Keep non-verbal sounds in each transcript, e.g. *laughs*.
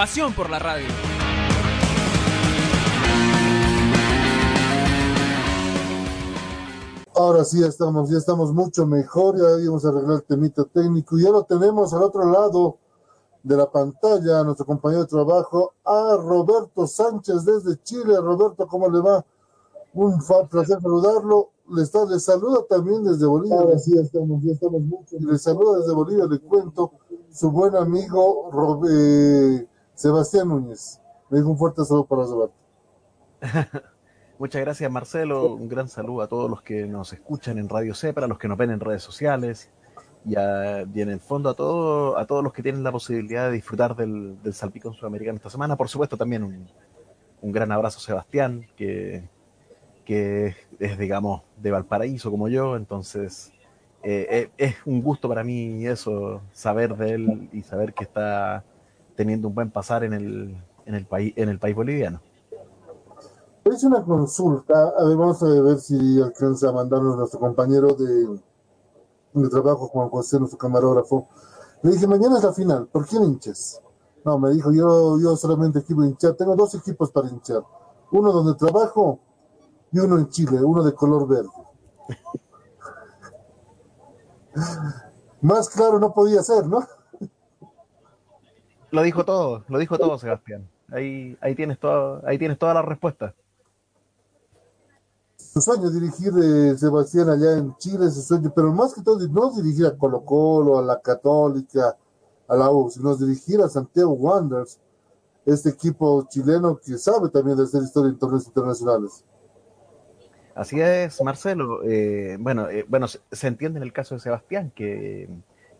Pasión por la radio. Ahora sí, ya estamos, ya estamos mucho mejor, ya íbamos a arreglar el temita técnico y ya lo tenemos al otro lado de la pantalla, a nuestro compañero de trabajo, a Roberto Sánchez desde Chile. Roberto, ¿cómo le va? Un placer saludarlo. Le, está, le saluda también desde Bolivia. Ahora sí, ya estamos, ya estamos mucho. Y le saluda desde Bolivia, le cuento, su buen amigo Rob- eh, Sebastián Núñez. Le digo un fuerte saludo para Roberto. *laughs* Muchas gracias Marcelo, un gran saludo a todos los que nos escuchan en Radio Cepra, a los que nos ven en redes sociales y, a- y en el fondo a, todo, a todos los que tienen la posibilidad de disfrutar del, del Salpicón Sudamericano esta semana. Por supuesto también un, un gran abrazo Sebastián, que, que es, digamos, de Valparaíso como yo, entonces eh, eh, es un gusto para mí eso, saber de él y saber que está teniendo un buen pasar en el, en el, país, en el país boliviano. Es una consulta, a ver, vamos a ver si alcanza a mandarnos nuestro compañero de, de trabajo, Juan José, nuestro camarógrafo. Le dije, mañana es la final, ¿por quién hinchas? No, me dijo, yo, yo solamente quiero hinchar, tengo dos equipos para hinchar, uno donde trabajo y uno en Chile, uno de color verde. *laughs* Más claro no podía ser, ¿no? Lo dijo todo, lo dijo todo, Sebastián. Ahí, ahí tienes todo, ahí tienes toda la respuesta. su sueño dirigir eh, Sebastián allá en Chile, ese sueño, pero más que todo no dirigir a Colo Colo, a la Católica, a la U, sino dirigir a Santiago Wanderers, este equipo chileno que sabe también de hacer historia en torneos internacionales. Así es, Marcelo. Eh, bueno, eh, bueno, se, se entiende en el caso de Sebastián, que,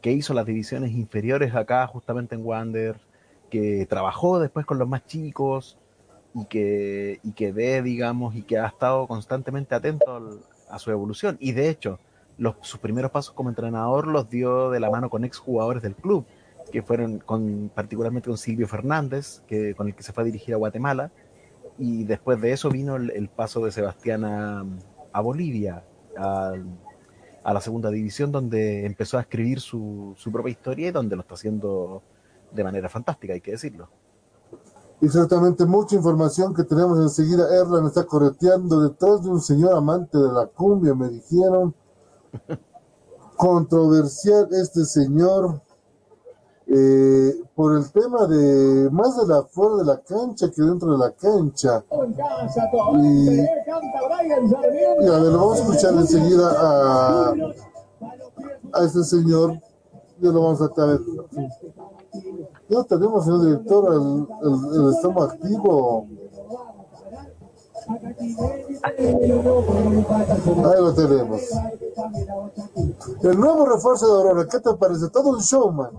que hizo las divisiones inferiores acá, justamente en Wander, que trabajó después con los más chicos y que, y que ve, digamos, y que ha estado constantemente atento al- a su evolución. Y de hecho, sus primeros pasos como entrenador los dio de la mano con exjugadores del club, que fueron con, particularmente con Silvio Fernández, que, con el que se fue a dirigir a Guatemala, y después de eso vino el, paso de Sebastián a, a Bolivia, a, a la segunda división, donde empezó a escribir su, su propia historia y donde lo está haciendo de manera fantástica, hay que decirlo. Exactamente, mucha información que tenemos enseguida. Erlan está correteando detrás de un señor amante de la cumbia, me dijeron. *laughs* Controversial este señor eh, por el tema de más de la fuera de la cancha que dentro de la cancha. Y, y a ver, lo vamos a escuchar enseguida a, a este señor. Ya lo vamos a tratar. Ya tenemos, señor director, el, el, el activo. Ahí lo tenemos. El nuevo refuerzo de Aurora, ¿qué te parece? Todo un showman.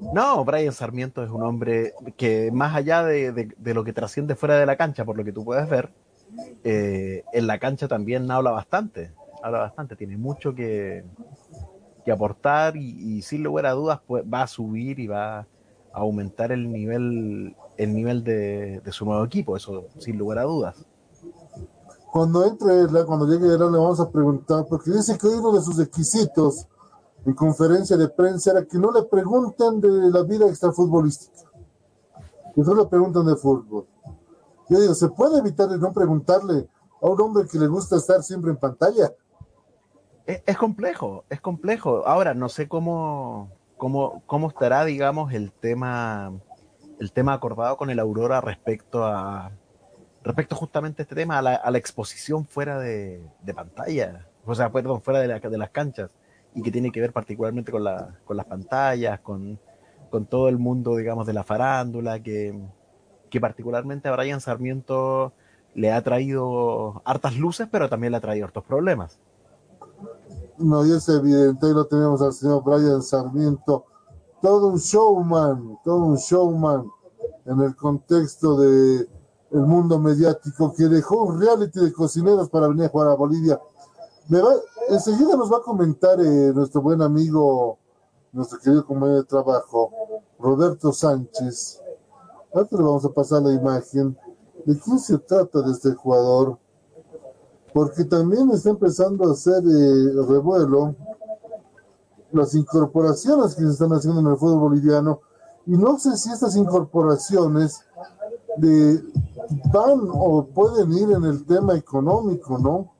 No, Brian Sarmiento es un hombre que más allá de, de- lo que trasciende fuera de la cancha, por lo que tú puedes ver, eh, en la cancha también habla bastante, habla bastante, tiene mucho que, que aportar y, sin lugar a dudas pues, va a subir y va a aumentar el nivel, el nivel de, de su nuevo equipo, eso sin lugar a dudas. Cuando entre, cuando llegue le vamos a preguntar, porque dice que uno de sus requisitos en conferencia de prensa era que no le pregunten de la vida extrafutbolística, que solo le preguntan de fútbol. Yo digo, ¿se puede evitar de no preguntarle a un hombre que le gusta estar siempre en pantalla? Es, es complejo, es complejo. Ahora, no sé cómo, cómo, cómo estará, digamos, el tema, el tema acordado con el Aurora respecto a respecto justamente a este tema, a la, a la exposición fuera de, de pantalla, o sea, perdón, fuera de, la- de las canchas, y que tiene que ver particularmente con, la, con las pantallas, con, con todo el mundo, digamos, de la farándula, que, que particularmente a Brian Sarmiento le ha traído hartas luces, pero también le ha traído hartos problemas. No, y es evidente, ahí lo tenemos al señor Brian Sarmiento, todo un showman, todo un showman en el contexto de el mundo mediático que dejó un reality de cocineros para venir a jugar a Bolivia. Me va, enseguida nos va a comentar eh, nuestro buen amigo, nuestro querido compañero de trabajo, Roberto Sánchez. Ahora le vamos a pasar la imagen de quién se trata de este jugador, porque también está empezando a hacer eh, revuelo las incorporaciones que se están haciendo en el fútbol boliviano y no sé si estas incorporaciones de, van o pueden ir en el tema económico, ¿no?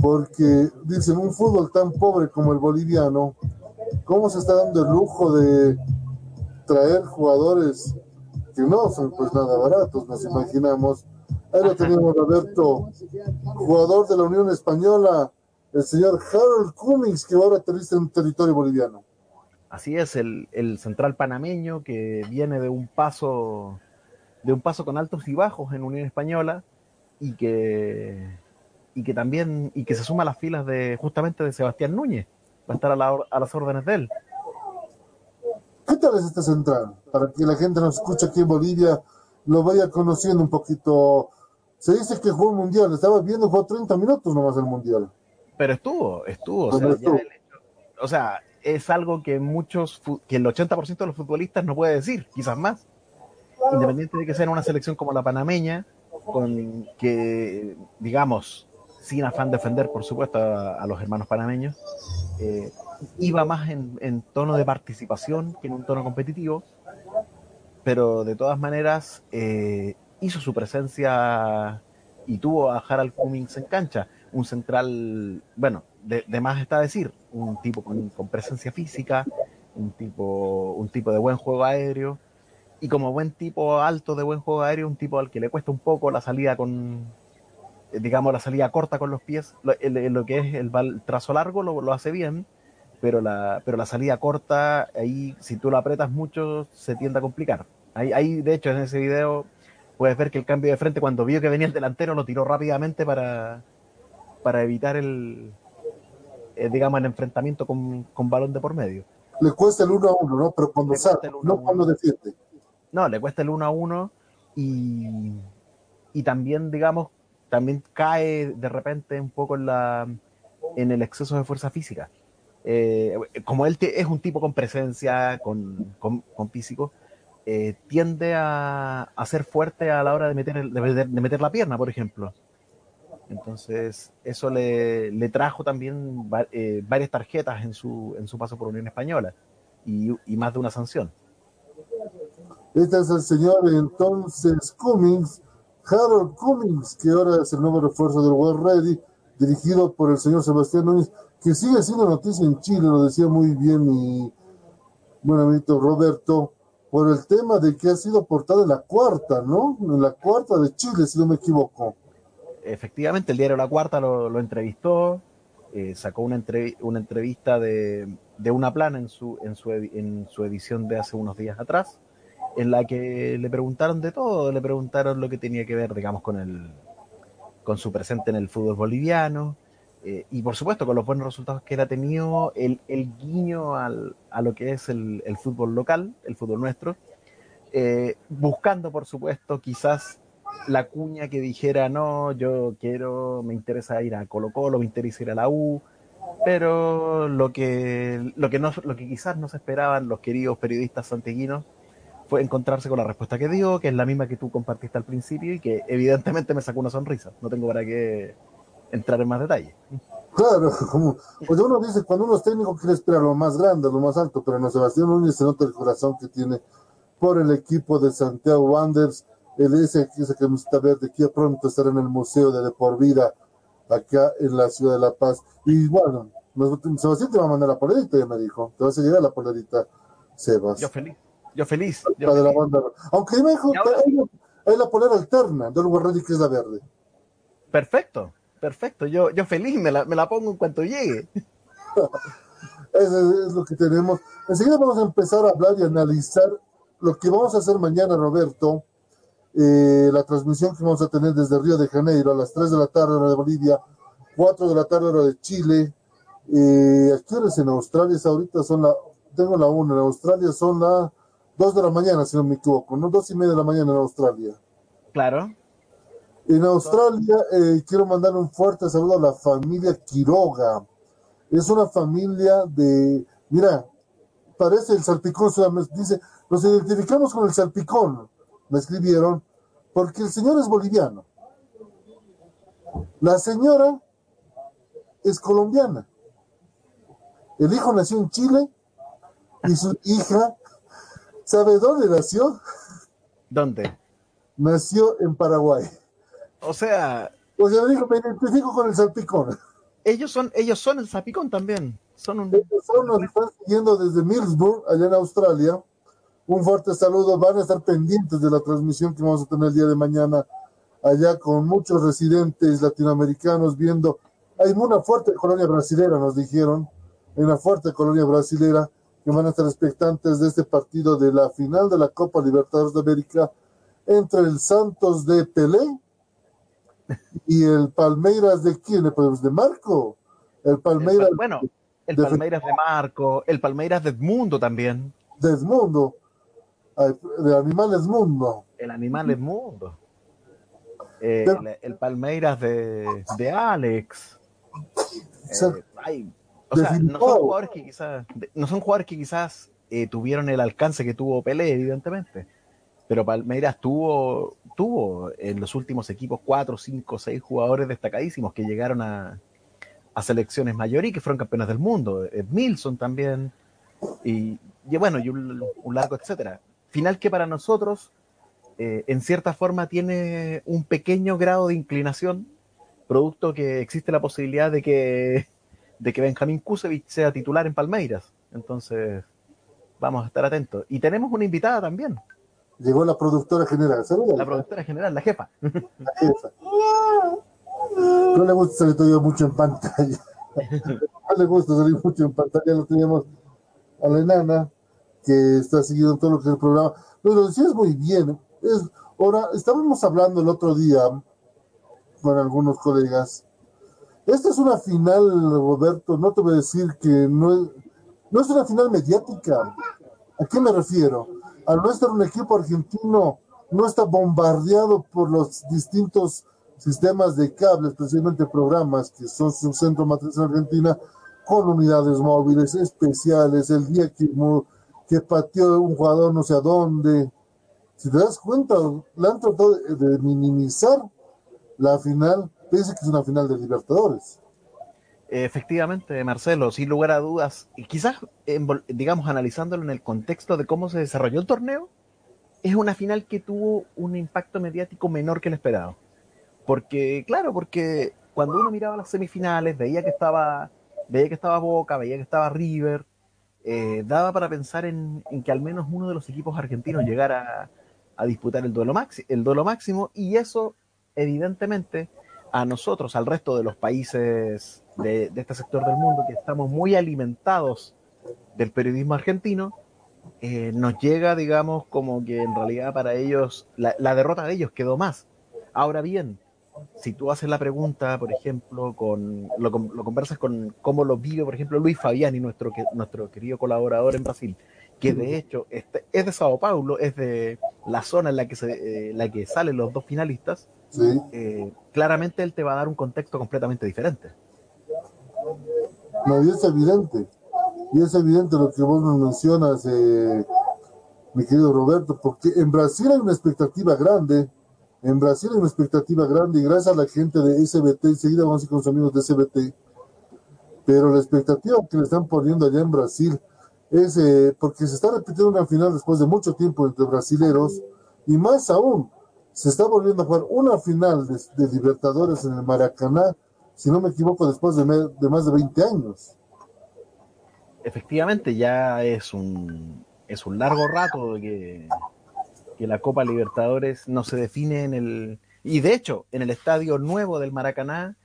Porque dicen, un fútbol tan pobre como el boliviano, ¿cómo se está dando el lujo de traer jugadores que no son pues nada baratos, nos imaginamos? Ahí lo tenemos, Roberto, jugador de la Unión Española, el señor Harold Cummings, que ahora aterriza en territorio boliviano. Así es, el, el, central panameño que viene de un paso de un paso con altos y bajos en Unión Española y que y que también y que se suma a las filas de justamente de Sebastián Núñez, va a estar a, la, a las órdenes de él. ¿Qué tal es este central? Para que la gente nos escuche aquí en Bolivia lo vaya conociendo un poquito. Se dice que jugó un mundial, estaba viendo, jugó 30 minutos nomás el mundial. Pero estuvo, estuvo. O sea, estuvo. o sea, es algo que muchos, que el 80% de los futbolistas no puede decir, quizás más. Independiente de que sea una selección como la panameña, con que, digamos, sin afán de defender, por supuesto, a, los hermanos panameños, eh, iba más en, en, tono de participación que en un tono competitivo, pero de todas maneras eh, hizo su presencia y tuvo a Harald Cummings en cancha, un central, bueno, de, de más está decir, un tipo con, con, presencia física, un tipo, un tipo de buen juego aéreo, y como buen tipo alto de buen juego aéreo, un tipo al que le cuesta un poco la salida con, digamos, la salida corta con los pies, lo, el, lo que es el, el trazo largo lo, lo, hace bien, pero la, pero la salida corta, ahí si tú lo apretas mucho, se tiende a complicar. Ahí, ahí, de hecho, en ese video puedes ver que el cambio de frente, cuando vio que venía el delantero, lo tiró rápidamente para, para evitar el, eh, digamos, el enfrentamiento con, con, balón de por medio. Le cuesta el 1 a 1, ¿no? Pero cuando sale, no cuando defiende. No, le cuesta el 1 a 1 y, y también, digamos, también cae de repente un poco en, el exceso de fuerza física. Eh, como él es un tipo con presencia, con, físico, eh, tiende a, ser fuerte a la hora de meter, la pierna, por ejemplo. Entonces, eso le, trajo también eh, varias tarjetas en su, en su paso por Unión Española y, y, más de una sanción. Este es el señor entonces Cummings, Harold Cummings, que ahora es el nuevo refuerzo del World Ready, dirigido por el señor Sebastián Núñez, que sigue siendo noticia en Chile, lo decía muy bien mi buen amiguito Roberto, por el tema de que ha sido portada en la cuarta, ¿no? En la cuarta de Chile, si no me equivoco efectivamente, el diario La Cuarta lo, lo entrevistó, eh, sacó una, una entrevista de, de, una plana en su, en, su en su edición de hace unos días atrás, en la que le preguntaron de todo, le preguntaron lo que tenía que ver, digamos, con, el, con su presente en el fútbol boliviano, eh, y por supuesto con los buenos resultados que él ha tenido, el, guiño al, a lo que es el, el, fútbol local, el fútbol nuestro, eh, buscando, por supuesto, quizás la cuña que dijera, no, yo quiero, me interesa ir a Colo Colo, me interesa ir a la U, pero lo que, lo que, no, lo que quizás no se esperaban los queridos periodistas santiaguinos fue encontrarse con la respuesta que dio, que es la misma que tú compartiste al principio y que evidentemente me sacó una sonrisa. No tengo para qué entrar en más detalle. Claro, *laughs* como pues uno dice, cuando uno es técnico quiere esperar lo más grande, lo más alto, pero en Sebastián Núñez se nota el corazón que tiene por el equipo de Santiago Wanderers él dice que esa camiseta verde que pronto estará en el Museo de, de Por Vida, acá en la ciudad de La Paz. Y bueno, Sebastián te va a mandar la polerita, ya me dijo. Te vas a llegar la polerita, Sebas. Yo feliz. Yo feliz. Yo de feliz. La banda. Aunque me dijo que hay, la polera alterna del Ready que es la verde. Perfecto, perfecto. Yo, yo feliz, me la, me la pongo en cuanto llegue. *laughs* Eso es lo que tenemos. Enseguida vamos a empezar a hablar y analizar lo que vamos a hacer mañana, Roberto eh, la transmisión que vamos a tener desde Río de Janeiro a las 3 de la tarde hora de Bolivia, 4 de la tarde hora de Chile. Eh, ¿A qué horas en Australia? Ahorita son la, tengo la 1, en Australia son la dos de la mañana, si no me equivoco, ¿no? Dos y media de la mañana en Australia. Claro. En Australia eh, quiero mandar un fuerte saludo a la familia Quiroga. Es una familia de, mira, parece el salpicón, dice, nos identificamos con el salpicón, me escribieron, porque el señor es boliviano. La señora es colombiana. El hijo nació en Chile y su hija, ¿sabe dónde nació? ¿Dónde? Nació en Paraguay. O sea. O sea, me dijo, me identifico con el salpicón. Ellos son, ellos son el salpicón también. Son un... Ellos son, nos están siguiendo desde Millsburg, allá en Australia. Un fuerte saludo. Van a estar pendientes de la transmisión que vamos a tener el día de mañana allá con muchos residentes latinoamericanos viendo. Hay una fuerte colonia brasilera, nos dijeron. Hay una fuerte colonia brasilera que van a estar expectantes de este partido de la final de la Copa Libertadores de América entre el Santos de Pelé y el Palmeiras de quién, pues de Marco. El Palmeiras. bueno, el Palmeiras de Marco, el Palmeiras de Edmundo también. De Edmundo. De Animal Edmundo. El Animal Edmundo. Eh, el, Palmeiras de, de Alex. Eh, o sea, no son jugadores que quizás, no son jugadores que quizás eh, tuvieron el alcance que tuvo Pelé, evidentemente. Pero Palmeiras tuvo, tuvo en los últimos equipos cuatro, cinco, seis jugadores destacadísimos que llegaron a, a selecciones mayores y que fueron campeones del mundo. Milson también, y, bueno, y un, largo etcétera. Final que para nosotros, eh, en cierta forma, tiene un pequeño grado de inclinación, producto que existe la posibilidad de que, de que Benjamín Kusevich sea titular en Palmeiras. Entonces, vamos a estar atentos. Y tenemos una invitada también. Llegó la productora general. La productora general, la jefa. La jefa. No le gusta salir todavía mucho en pantalla. No le gusta salir mucho en pantalla. Lo teníamos a la enana que está siguiendo todo lo que es el programa. Pero lo decías muy bien. Es, ahora, estábamos hablando el otro día con algunos colegas. Esta es una final, Roberto. No te voy a decir que no es, una final mediática. ¿A qué me refiero? al no estar un equipo argentino, no está bombardeado por los distintos sistemas de cable, especialmente programas que son su centro matriz en Argentina, con unidades móviles especiales, el día que, que pateó un jugador no sé a dónde. Si te das cuenta, le han tratado de, minimizar la final, pese que es una final de Libertadores. Efectivamente, Marcelo, sin lugar a dudas, y quizás, digamos, analizándolo en el contexto de cómo se desarrolló el torneo, es una final que tuvo un impacto mediático menor que el esperado. Porque, claro, porque cuando uno miraba las semifinales, veía que estaba, veía que estaba Boca, veía que estaba River, eh, daba para pensar en, que al menos uno de los equipos argentinos llegara a, disputar el duelo, el duelo máximo, y eso, evidentemente, a nosotros, al resto de los países de, este sector del mundo, que estamos muy alimentados del periodismo argentino, eh, nos llega, digamos, como que en realidad para ellos, la, derrota de ellos quedó más. Ahora bien, si tú haces la pregunta, por ejemplo, con lo, conversas con cómo lo vive, por ejemplo, Luis Fabiani, nuestro, nuestro querido colaborador en Brasil, que de hecho este, es de Sao Paulo, es de la zona en la que, se, eh, la que salen los dos finalistas, eh, claramente él te va a dar un contexto completamente diferente. No, y es evidente, y es evidente lo que vos nos mencionas, eh, mi querido Roberto, porque en Brasil hay una expectativa grande, en Brasil hay una expectativa grande, y gracias a la gente de SBT, enseguida vamos a ir con los amigos de SBT, pero la expectativa que le están poniendo allá en Brasil es eh, porque se está repitiendo una final después de mucho tiempo entre brasileros, y más aún, se está volviendo a jugar una final de, Libertadores en el Maracaná, si no me equivoco, después de, más de 20 años. Efectivamente, ya es un, es un largo rato que, que la Copa Libertadores no se define en el... Y de hecho, en el estadio nuevo del Maracaná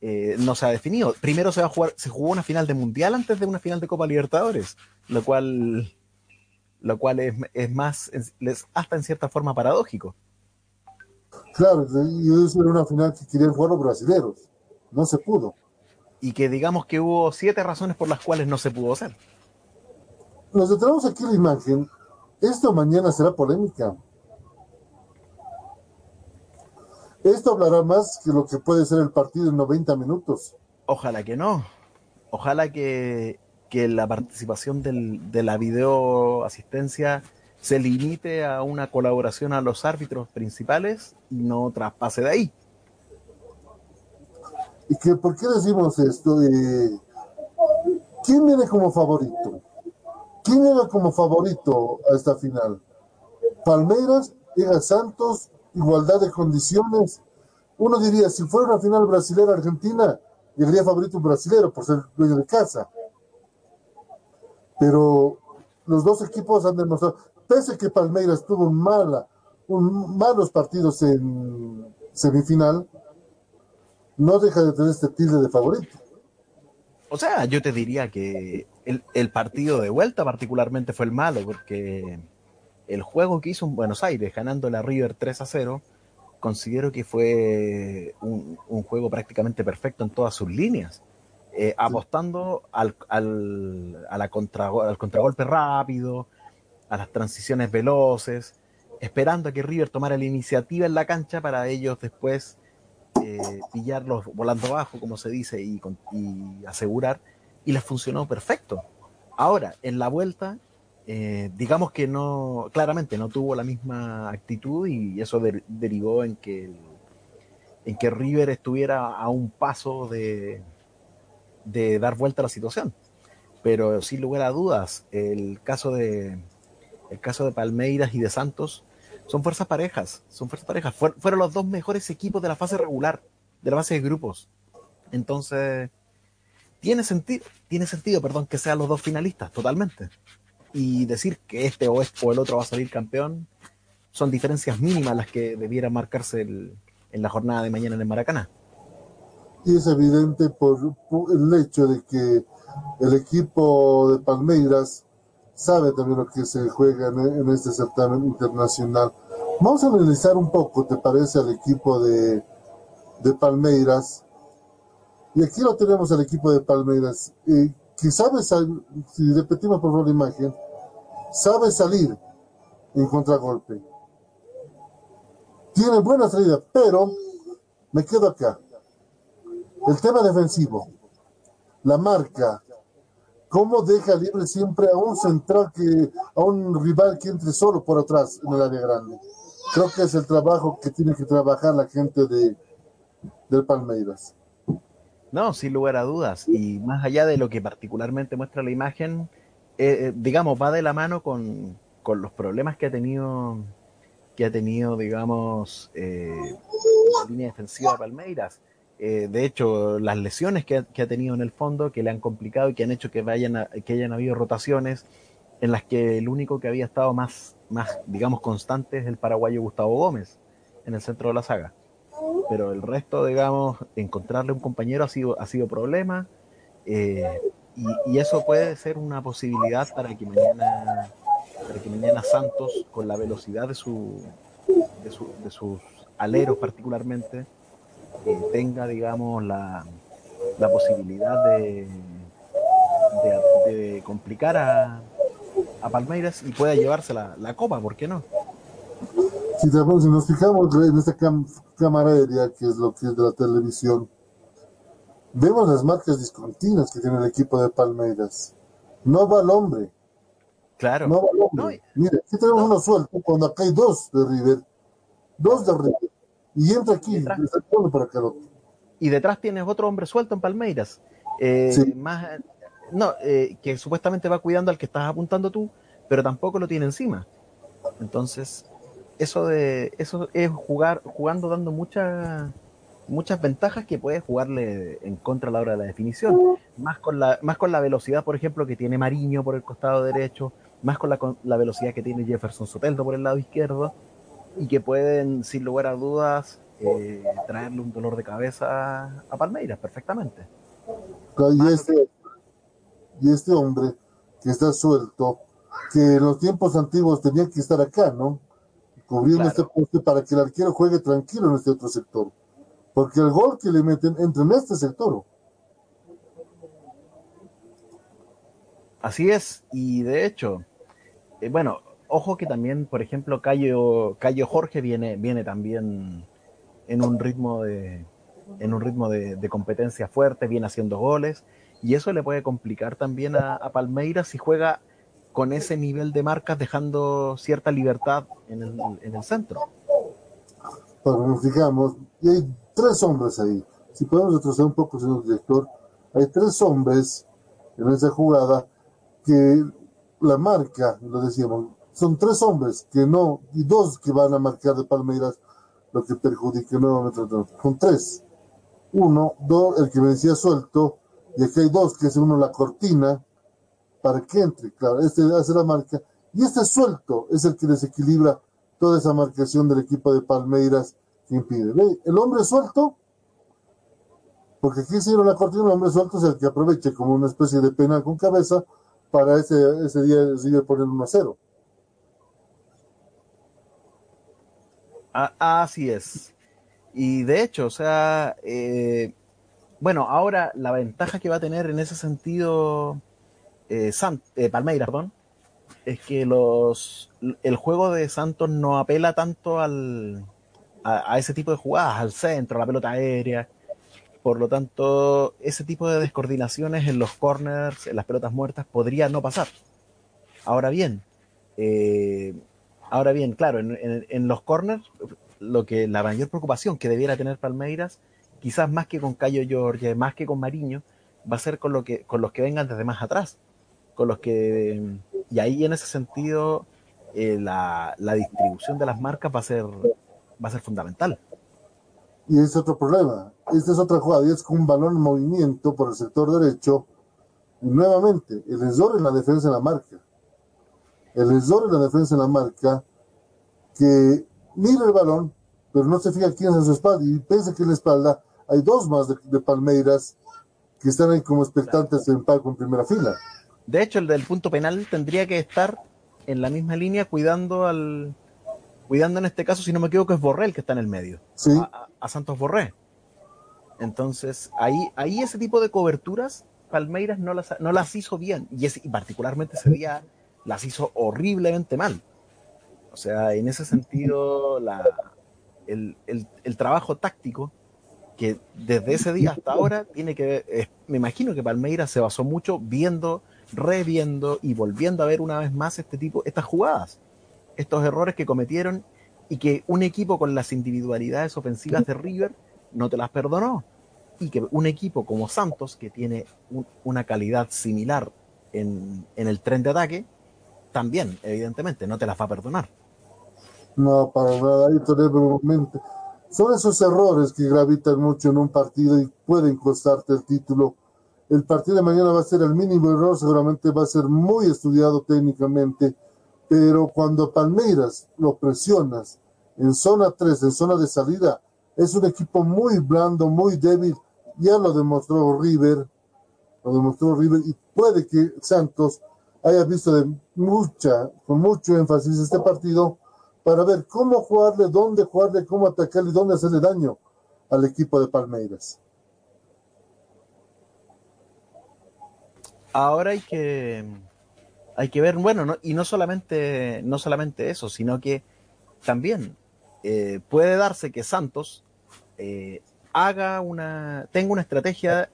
eh, no se ha definido. Primero se va a jugar, se jugó una final de Mundial antes de una final de Copa Libertadores, lo cual, lo cual es, más, hasta en cierta forma paradójico. Claro, y eso era una final que querían jugar los brasileños. No se pudo. Y que digamos que hubo siete razones por las cuales no se pudo hacer. Nos detenemos aquí la imagen Esto mañana será polémica. Esto hablará más que lo que puede ser el partido en 90 minutos. Ojalá que no. Ojalá que, que la participación del, de la videoasistencia se limite a una colaboración a los árbitros principales y no traspase de ahí. ¿Y que, por qué decimos esto? Eh, ¿Quién viene como favorito? ¿Quién llega como favorito a esta final? Palmeiras, llega Santos, igualdad de condiciones. Uno diría, si fuera una final brasilera-argentina, llegaría favorito un brasilero por ser dueño de casa. Pero los dos equipos han demostrado, pese a que Palmeiras tuvo mala, un, malos partidos en semifinal, no deja de tener este tilde de favorito. O sea, yo te diría que el, el, partido de vuelta particularmente fue el malo, porque el juego que hizo en Buenos Aires, ganando la River 3 a 0, considero que fue un, un juego prácticamente perfecto en todas sus líneas. Eh, apostando al, al, a la contra, al contragolpe rápido, a las transiciones veloces, esperando a que River tomara la iniciativa en la cancha para ellos después eh, pillarlos volando abajo, como se dice, y, asegurar, y les funcionó perfecto. Ahora, en la vuelta, eh, digamos que no, claramente no tuvo la misma actitud y eso de, derivó en que, en que River estuviera a un paso de, de dar vuelta a la situación. Pero sin lugar a dudas, el caso de, el caso de Palmeiras y de Santos son fuerzas parejas, son fuerzas parejas. fueron los dos mejores equipos de la fase regular, de la fase de grupos. Entonces, tiene sentido, tiene sentido, perdón, que sean los dos finalistas, totalmente. Y decir que este o, este o el otro va a salir campeón, son diferencias mínimas las que debieran marcarse en la jornada de mañana en el Maracaná. Y es evidente por el hecho de que el equipo de Palmeiras sabe también lo que se juega en, este certamen internacional. Vamos a analizar un poco, ¿te parece, al equipo de, de Palmeiras? Y aquí lo tenemos al equipo de Palmeiras, eh, que sabe, si repetimos por favor la imagen, sabe salir en contragolpe. Tiene buena salida, pero me quedo acá. El tema defensivo, la marca, cómo deja libre siempre a un central que, a un rival que entre solo por atrás en el área grande. Creo que es el trabajo que tiene que trabajar la gente de del Palmeiras. No, sin lugar a dudas. Y más allá de lo que particularmente muestra la imagen, eh, digamos, va de la mano con, con, los problemas que ha tenido, que ha tenido, digamos, eh, la línea defensiva de Palmeiras. Eh, de hecho, las lesiones que ha, tenido en el fondo, que le han complicado y que han hecho que, vayan a, que hayan habido rotaciones en las que el único que había estado más, más, digamos, constante es el paraguayo Gustavo Gómez en el centro de la saga. Pero el resto, digamos, encontrarle un compañero ha sido, ha sido problema. Eh, y, y, eso puede ser una posibilidad para que mañana, para que mañana Santos, con la velocidad de, su, de, su, de sus aleros particularmente, eh, tenga, digamos, la, la posibilidad de, de, de complicar a, a, Palmeiras y pueda llevarse la, la, copa, ¿por qué no? Si, si nos fijamos en esta cam cámara aérea, que es lo que es de la televisión, vemos las marcas discontinuas que tiene el equipo de Palmeiras. No va al hombre. Claro. No va al hombre. No, Mire, aquí tenemos no. uno suelto, cuando acá hay dos de River. Dos de River. Y entra aquí, para lo... Y detrás tienes otro hombre suelto en Palmeiras. Eh, sí. más, no, eh, que supuestamente va cuidando al que estás apuntando tú, pero tampoco lo tiene encima. Entonces, eso de eso es jugar jugando dando muchas muchas ventajas que puedes jugarle en contra a la hora de la definición más con la más con la velocidad por ejemplo que tiene Mariño por el costado derecho más con la, con la velocidad que tiene Jefferson Soteldo por el lado izquierdo y que pueden sin lugar a dudas eh, traerle un dolor de cabeza a Palmeiras perfectamente y este, y este hombre que está suelto que en los tiempos antiguos tenía que estar acá no cubriendo claro. este poste para que el arquero juegue tranquilo en este otro sector. Porque el gol que le meten entra en este sector. Así es, y de hecho, eh, bueno, ojo que también, por ejemplo, Cayo, Cayo Jorge viene, viene también en un ritmo de en un ritmo de, competencia fuerte, viene haciendo goles, y eso le puede complicar también a, a, Palmeiras si juega con ese nivel de marcas, dejando cierta libertad en el, en el centro. Para nos fijamos, y hay tres hombres ahí. Si podemos retroceder un poco, señor director, hay tres hombres en esa jugada que la marca, lo decíamos, son tres hombres que no, y dos que van a marcar de Palmeiras, lo que perjudica nuevamente. Son tres. Uno, dos, el que me decía suelto, y aquí hay dos, que es uno la cortina, para que entre, claro, este hace la marca, y este suelto es el que desequilibra toda esa marcación del equipo de Palmeiras que impide. El hombre suelto, porque aquí se la cortina, el hombre suelto es el que aproveche como una especie de penal con cabeza para ese, ese día decidir poner 1 a 0. Así es. Y de hecho, o sea, eh, bueno, ahora la ventaja que va a tener en ese sentido eh, eh, Palmeiras, perdón, es que los el juego de Santos no apela tanto al, a, ese tipo de jugadas, al centro, a la pelota aérea. Por lo tanto, ese tipo de descoordinaciones en los corners, en las pelotas muertas, podría no pasar. Ahora bien, eh, ahora bien, claro, en, los corners, lo que la mayor preocupación que debiera tener Palmeiras, quizás más que con Cayo Jorge, más que con Mariño, va a ser con lo que con los que vengan desde más atrás, con los que y ahí en ese sentido eh, la, la, distribución de las marcas va a ser va a ser fundamental. Y es otro problema. Esta es otra jugada y es con un balón en movimiento por el sector derecho. Y nuevamente, el error en la defensa en la marca. El error en la defensa en la marca que mira el balón, pero no se fija quién es a su espalda y piensa que en la espalda hay dos más de, Palmeiras que están ahí como expectantes en palco en primera fila. De hecho, el del punto penal tendría que estar en la misma línea cuidando al, cuidando en este caso, si no me equivoco, es Borrell que está en el medio, a, Santos Borré. Entonces, ahí, ahí ese tipo de coberturas, Palmeiras no las, no las hizo bien, y, es, particularmente ese día las hizo horriblemente mal. O sea, en ese sentido, la, el, el, trabajo táctico que desde ese día hasta ahora tiene que ver, me imagino que Palmeiras se basó mucho viendo, reviendo y volviendo a ver una vez más este tipo, estas jugadas estos errores que cometieron y que un equipo con las individualidades ofensivas de River no te las perdonó. Y que un equipo como Santos, que tiene una calidad similar en, el tren de ataque, también, evidentemente, no te las va a perdonar. No, para nada, ahí brevemente. Son esos errores que gravitan mucho en un partido y pueden costarte el título. El partido de mañana va a ser el mínimo error, seguramente va a ser muy estudiado técnicamente pero cuando Palmeiras lo presionas en zona 3, en zona de salida, es un equipo muy blando, muy débil. Ya lo demostró River, lo demostró River, y puede que Santos haya visto de mucha, con mucho énfasis este partido para ver cómo jugarle, dónde jugarle, cómo atacarle dónde hacerle daño al equipo de Palmeiras. Ahora hay que hay que ver, bueno, y no solamente, no solamente eso, sino que también eh, puede darse que Santos eh, haga una, tenga una estrategia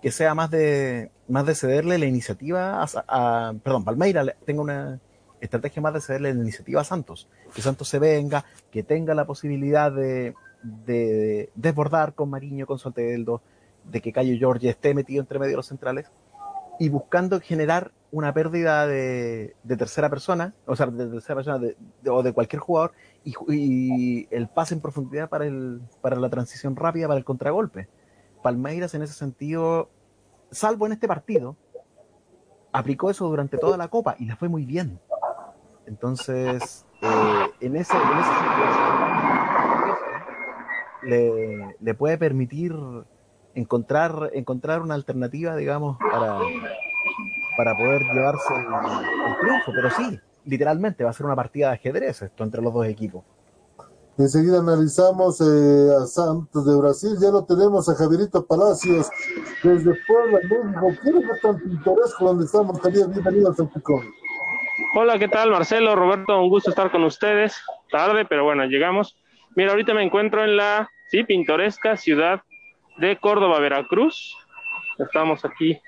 que sea más de, más de cederle la iniciativa a, perdón, Palmeira tenga una estrategia más de cederle la iniciativa a Santos, que Santos se venga, que tenga la posibilidad de, de desbordar con Mariño, con Soteldo, de que Cayo Jorge esté metido entre medio de los centrales y buscando generar una pérdida de, tercera persona, o sea, de tercera persona o de cualquier jugador, y, el pase en profundidad para, el, para la transición rápida, para el contragolpe. Palmeiras en ese sentido, salvo en este partido, aplicó eso durante toda la copa y le fue muy bien. Entonces, eh, en ese, en ese le, puede permitir encontrar, encontrar una alternativa, digamos, para, para poder llevarse el, triunfo. Pero sí, literalmente va a ser una partida de ajedrez esto entre los dos equipos. Enseguida analizamos eh, a Santos de Brasil, ya lo tenemos a Javierito Palacios desde Puebla, México. ¿Quién es tan pintoresco donde estamos, Javier? Bienvenido al Salpicón. Hola, ¿qué tal? Marcelo, Roberto, un gusto estar con ustedes. Tarde, pero bueno, llegamos. Mira, ahorita me encuentro en la, sí, pintoresca ciudad de Córdoba, Veracruz. Estamos aquí,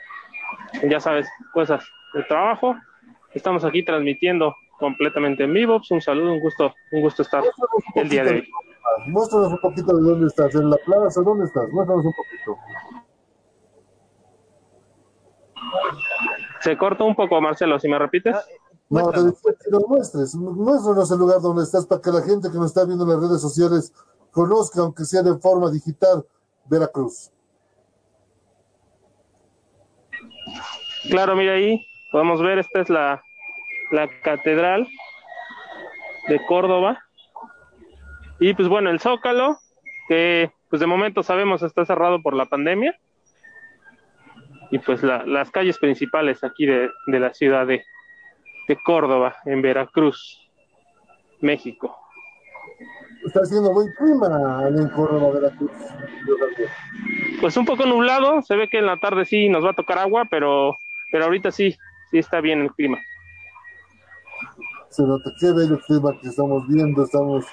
ya sabes, cosas de trabajo. Estamos aquí transmitiendo completamente en vivo. Pues un saludo, un gusto, un gusto estar el día de hoy. Muéstranos un poquito de dónde estás, en la plaza, ¿dónde estás? Muéstranos un poquito. Se corta un poco, Marcelo, si me repites. No, te que nos muestres, muéstranos el lugar donde estás para que la gente que nos está viendo en las redes sociales conozca, aunque sea de forma digital, Veracruz. Claro, mira ahí, podemos ver, esta es la, la catedral de Córdoba. Y pues bueno, el Zócalo, que pues de momento sabemos está cerrado por la pandemia. Y pues la, las calles principales aquí de, de la ciudad de, de Córdoba, en Veracruz, México. Está haciendo buen clima en Córdoba, Veracruz. Pues un poco nublado, se ve que en la tarde sí nos va a tocar agua, pero, pero ahorita sí, sí está bien el clima. Se nota qué bello clima que estamos viendo, estamos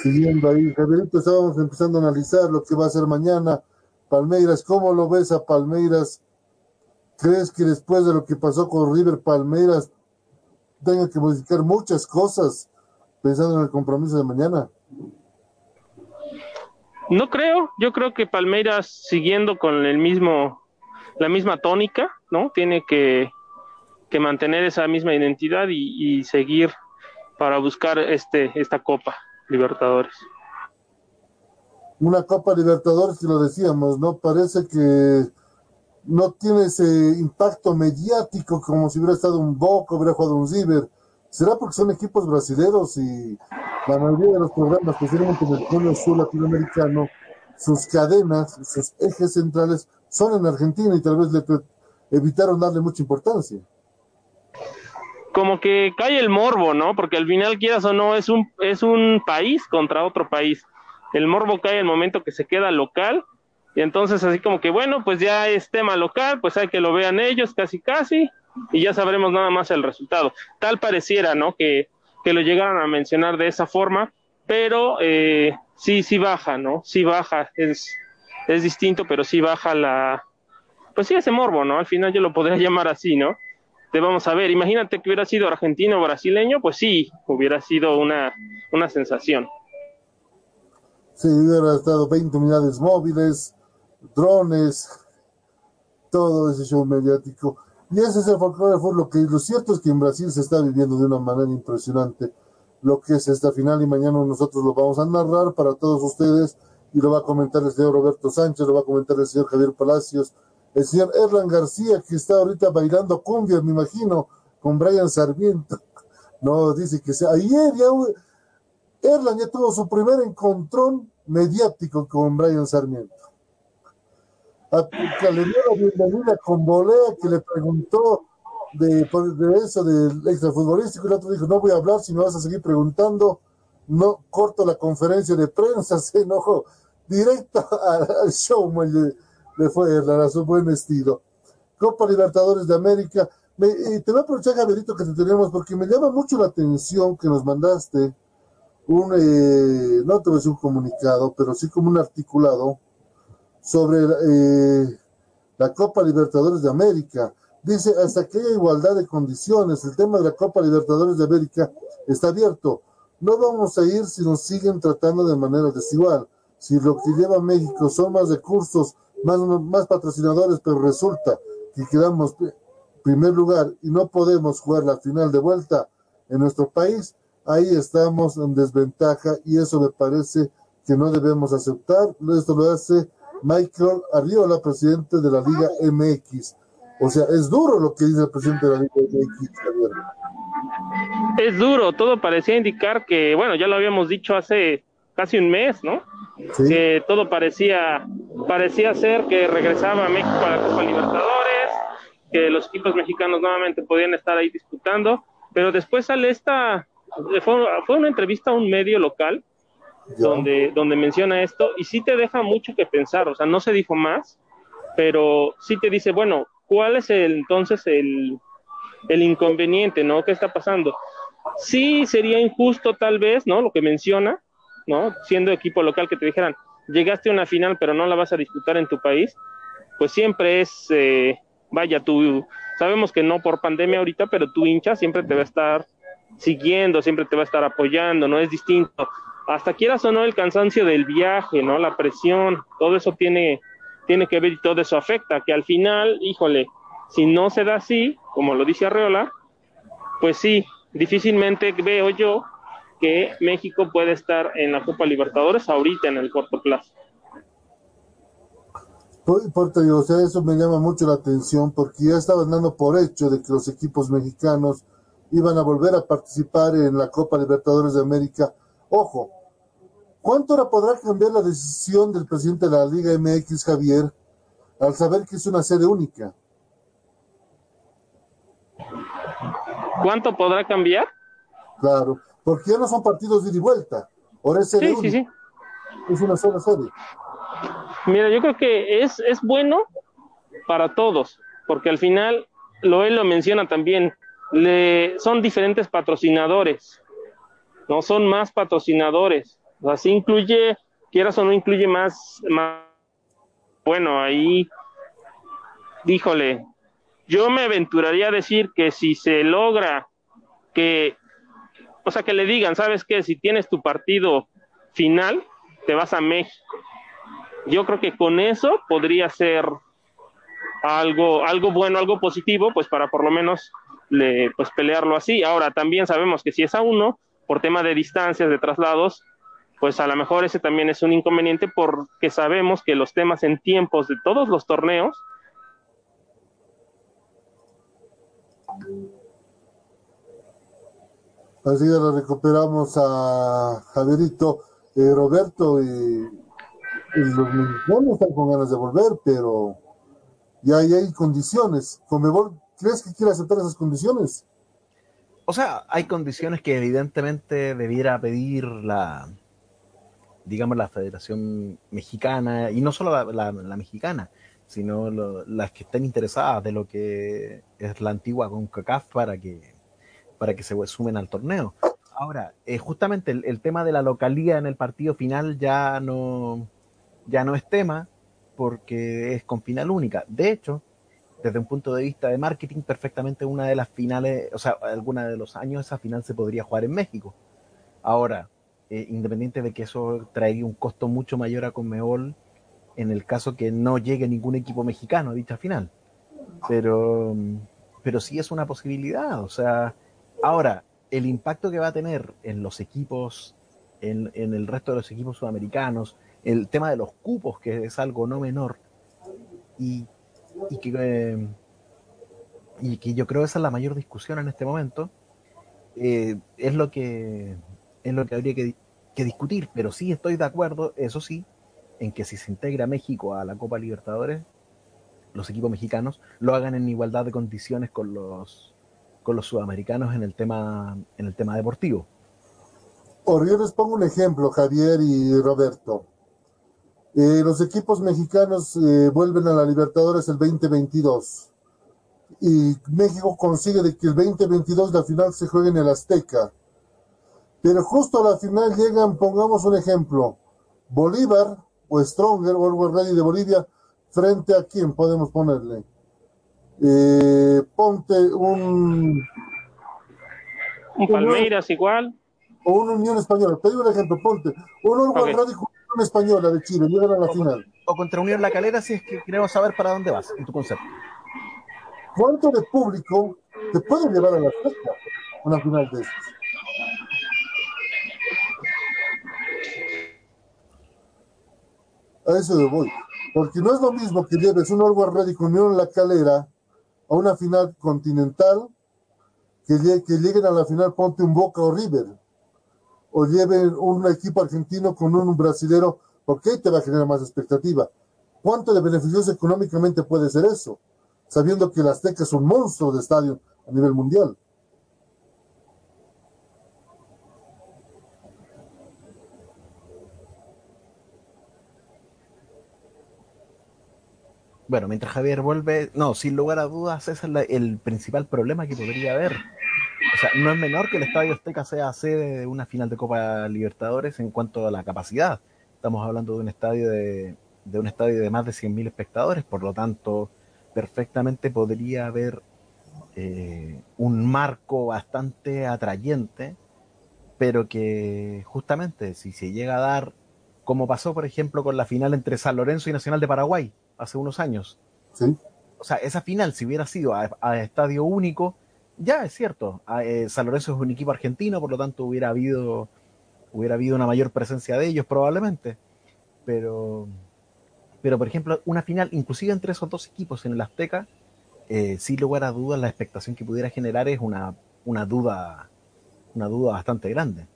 siguiendo ahí. Javierito, estábamos empezando a analizar lo que va a ser mañana. Palmeiras, ¿cómo lo ves a Palmeiras? ¿Crees que después de lo que pasó con River Palmeiras tenga que modificar muchas cosas pensando en el compromiso de mañana? No creo, yo creo que Palmeiras siguiendo con el mismo, la misma tónica, ¿no? Tiene que, que mantener esa misma identidad y, y, seguir para buscar este, esta Copa Libertadores. Una Copa Libertadores que lo decíamos, ¿no? Parece que no tiene ese impacto mediático como si hubiera estado un Boca, hubiera jugado un River. ¿Será porque son equipos brasileños y la mayoría de los programas, especialmente en el cono sur latinoamericano, sus cadenas, sus ejes centrales son en Argentina y tal vez le evitaron darle mucha importancia? Como que cae el morbo, ¿no? Porque al final, quieras o no, es un, es un país contra otro país. El morbo cae el momento que se queda local y entonces así como que bueno, pues ya es tema local, pues hay que lo vean ellos casi casi y ya sabremos nada más el resultado. Tal pareciera, ¿no? Que, que lo llegaran a mencionar de esa forma, pero eh, sí, sí baja, ¿no? Sí baja, es, es distinto, pero sí baja la, pues sí ese morbo, ¿no? Al final yo lo podría *laughs* llamar así, ¿no? Te vamos a ver, imagínate que hubiera sido argentino o brasileño, pues sí, hubiera sido una, una sensación. Sí, hubiera estado 20 unidades móviles, drones, todo ese show mediático. Y ese es el folclore lo que lo cierto es que en Brasil se está viviendo de una manera impresionante lo que es esta final y mañana nosotros lo vamos a narrar para todos ustedes y lo va a comentar el señor Roberto Sánchez, lo va a comentar el señor Javier Palacios, el señor Erlan García que está ahorita bailando cumbia, me imagino, con Brian Sarmiento. *laughs* No, dice que se, ayer ya Erlan ya tuvo su primer encontrón mediático con Brian Sarmiento a, que le dio la bienvenida con volea, que le preguntó de, eso, del extrafutbolístico, y el otro dijo, no voy a hablar si me vas a seguir preguntando, no corto la conferencia de prensa, *laughs* se enojó directo *laughs* al, show, le, fue a su buen estilo. Copa Libertadores de América, me, y te voy a aprovechar, Javierito, que te tenemos, porque me llama mucho la atención que nos mandaste un, eh, no te voy a decir un comunicado, pero sí como un articulado, sobre eh, la Copa Libertadores de América. Dice, hasta que haya igualdad de condiciones, el tema de la Copa Libertadores de América está abierto. No vamos a ir si nos siguen tratando de manera desigual. Si lo que lleva México son más recursos, más, más patrocinadores, pero resulta que quedamos primer lugar y no podemos jugar la final de vuelta en nuestro país, ahí estamos en desventaja y eso me parece que no debemos aceptar. Esto lo hace Michael Arriola, presidente de la Liga MX. O sea, es duro lo que dice el presidente de la Liga MX. Es duro, todo parecía indicar que, bueno, ya lo habíamos dicho hace casi un mes, ¿no? Sí. Que todo parecía, parecía ser que regresaba a México a la Copa Libertadores, que los equipos mexicanos nuevamente podían estar ahí disputando, pero después sale esta, fue, fue una entrevista a un medio local, donde, donde menciona esto y sí te deja mucho que pensar, o sea, no se dijo más, pero sí te dice, bueno, ¿cuál es el, entonces el, el inconveniente, ¿no? ¿Qué está pasando? Sí, sería injusto tal vez, ¿no? Lo que menciona, ¿no? Siendo equipo local que te dijeran, llegaste a una final pero no la vas a disputar en tu país, pues siempre es, eh, vaya, tú, sabemos que no por pandemia ahorita, pero tu hincha siempre te va a estar siguiendo, siempre te va a estar apoyando, no es distinto. Hasta quieras o no el cansancio del viaje, ¿no? La presión, todo eso tiene, tiene que ver y todo eso afecta, que al final, híjole, si no se da así, como lo dice Arreola, pues sí, difícilmente veo yo que México puede estar en la Copa Libertadores ahorita en el corto plazo. Por, o sea, eso me llama mucho la atención porque ya estaban dando por hecho de que los equipos mexicanos iban a volver a participar en la Copa Libertadores de América. Ojo, ¿cuánto ahora podrá cambiar la decisión del presidente de la Liga MX, Javier, al saber que es una sede única? ¿Cuánto podrá cambiar? Claro, porque ya no son partidos de ida y vuelta. Ahora es sí, sí, sí. Es una sola serie. Mira, yo creo que es, es bueno para todos, porque al final, lo él lo menciona también, le, son diferentes patrocinadores, no son más patrocinadores. Así incluye, quieras o no incluye más, más bueno, ahí, díjole, yo me aventuraría a decir que si se logra que, o sea, que le digan, ¿sabes qué? Si tienes tu partido final, te vas a México. Yo creo que con eso podría ser algo, algo bueno, algo positivo, pues para por lo menos pues pelearlo así. Ahora, también sabemos que si es a uno, por tema de distancias, de traslados, pues a lo mejor ese también es un inconveniente porque sabemos que los temas en tiempos de todos los torneos Así ya lo recuperamos a Javierito, eh, Roberto y, los mexicanos están con ganas de volver, pero ya, hay condiciones. ¿crees que quiere aceptar esas condiciones? O sea, hay condiciones que evidentemente debiera pedir la, digamos, la Federación Mexicana, y no solo la, mexicana, sino las que estén interesadas de lo que es la antigua CONCACAF para que, para que se sumen al torneo. Ahora, eh, justamente el, tema de la localía en el partido final ya no, ya no es tema porque es con final única. De hecho, desde un punto de vista de marketing, perfectamente una de las finales, o sea, alguna de los años esa final se podría jugar en México. Ahora, eh, independiente de que eso traería un costo mucho mayor a Conmebol en el caso que no llegue ningún equipo mexicano a dicha final. Pero, pero sí es una posibilidad. O sea, ahora, el impacto que va a tener en los equipos, en, el resto de los equipos sudamericanos, el tema de los cupos, que es algo no menor, y, que, y que yo creo esa es la mayor discusión en este momento, eh, es, lo que, es lo que habría que, que discutir. Pero sí estoy de acuerdo, eso sí, en que si se integra México a la Copa Libertadores, los equipos mexicanos lo hagan en igualdad de condiciones con los con los sudamericanos en el tema en el tema deportivo. Por yo les pongo un ejemplo, Javier y Roberto. Eh, los equipos mexicanos eh, vuelven a la Libertadores el 2022 y México consigue de que el 2022 la final se juegue en el Azteca. Pero justo a la final llegan, pongamos un ejemplo, Bolívar, o Stronger o algo Ready de Bolivia, frente a quién podemos ponerle. Eh, ponte un. Un Palmeiras igual. O una Unión Española. Te digo un ejemplo, ponte. Un Uruguay okay. Unión Española de Chile, llegan a la final. O contra Unión La Calera, si es que queremos saber para dónde vas, en tu concepto. ¿Cuánto de público te puede llevar a la fiesta una final de esas? A eso yo voy. Porque no es lo mismo que lleves un Orwell Ready con Unión La Calera a una final continental que, que lleguen a la final ponte un Boca o River. O lleven un equipo argentino con un brasilero, porque ahí te va a generar más expectativa. ¿Cuánto de beneficioso económicamente puede ser eso? Sabiendo que el Azteca es un monstruo de estadio a nivel mundial. Bueno, mientras Javier vuelve, no, sin lugar a dudas, ese es el principal problema que podría haber. O sea, no es menor que el Estadio Azteca sea sede de una final de Copa Libertadores en cuanto a la capacidad. Estamos hablando de un estadio de, de un estadio de más de 100.000 espectadores, por lo tanto, perfectamente podría haber eh, un marco bastante atrayente, pero que justamente si se llega a dar, como pasó por ejemplo con la final entre San Lorenzo y Nacional de Paraguay hace unos años, o sea, esa final si hubiera sido a, estadio único, ya es cierto, eh, San Lorenzo es un equipo argentino, por lo tanto hubiera habido, hubiera habido una mayor presencia de ellos probablemente, pero pero por ejemplo, una final, inclusive entre esos dos equipos en el Azteca, eh, sin lugar a dudas, la expectación que pudiera generar es una, una duda, una duda bastante grande.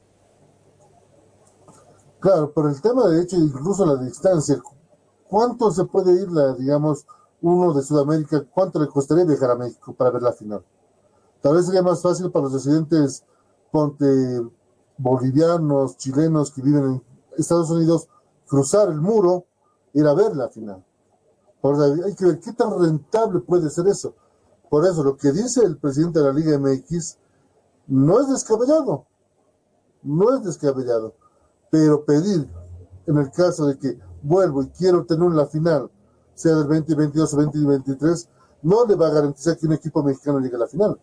Claro, por el tema de hecho, incluso la distancia, ¿cuánto se puede ir, digamos, uno de Sudamérica, cuánto le costaría viajar a México para ver la final? Tal vez sería más fácil para los residentes, bolivianos, chilenos que viven en Estados Unidos, cruzar el muro ir a ver la final. hay que ver qué tan rentable puede ser eso. Por eso, lo que dice el presidente de la Liga MX no es descabellado. No es descabellado. Pero pedir, en el caso de que vuelvo y quiero tener la final, sea del 2022 o 2023, no le va a garantizar que un equipo mexicano llegue a la final.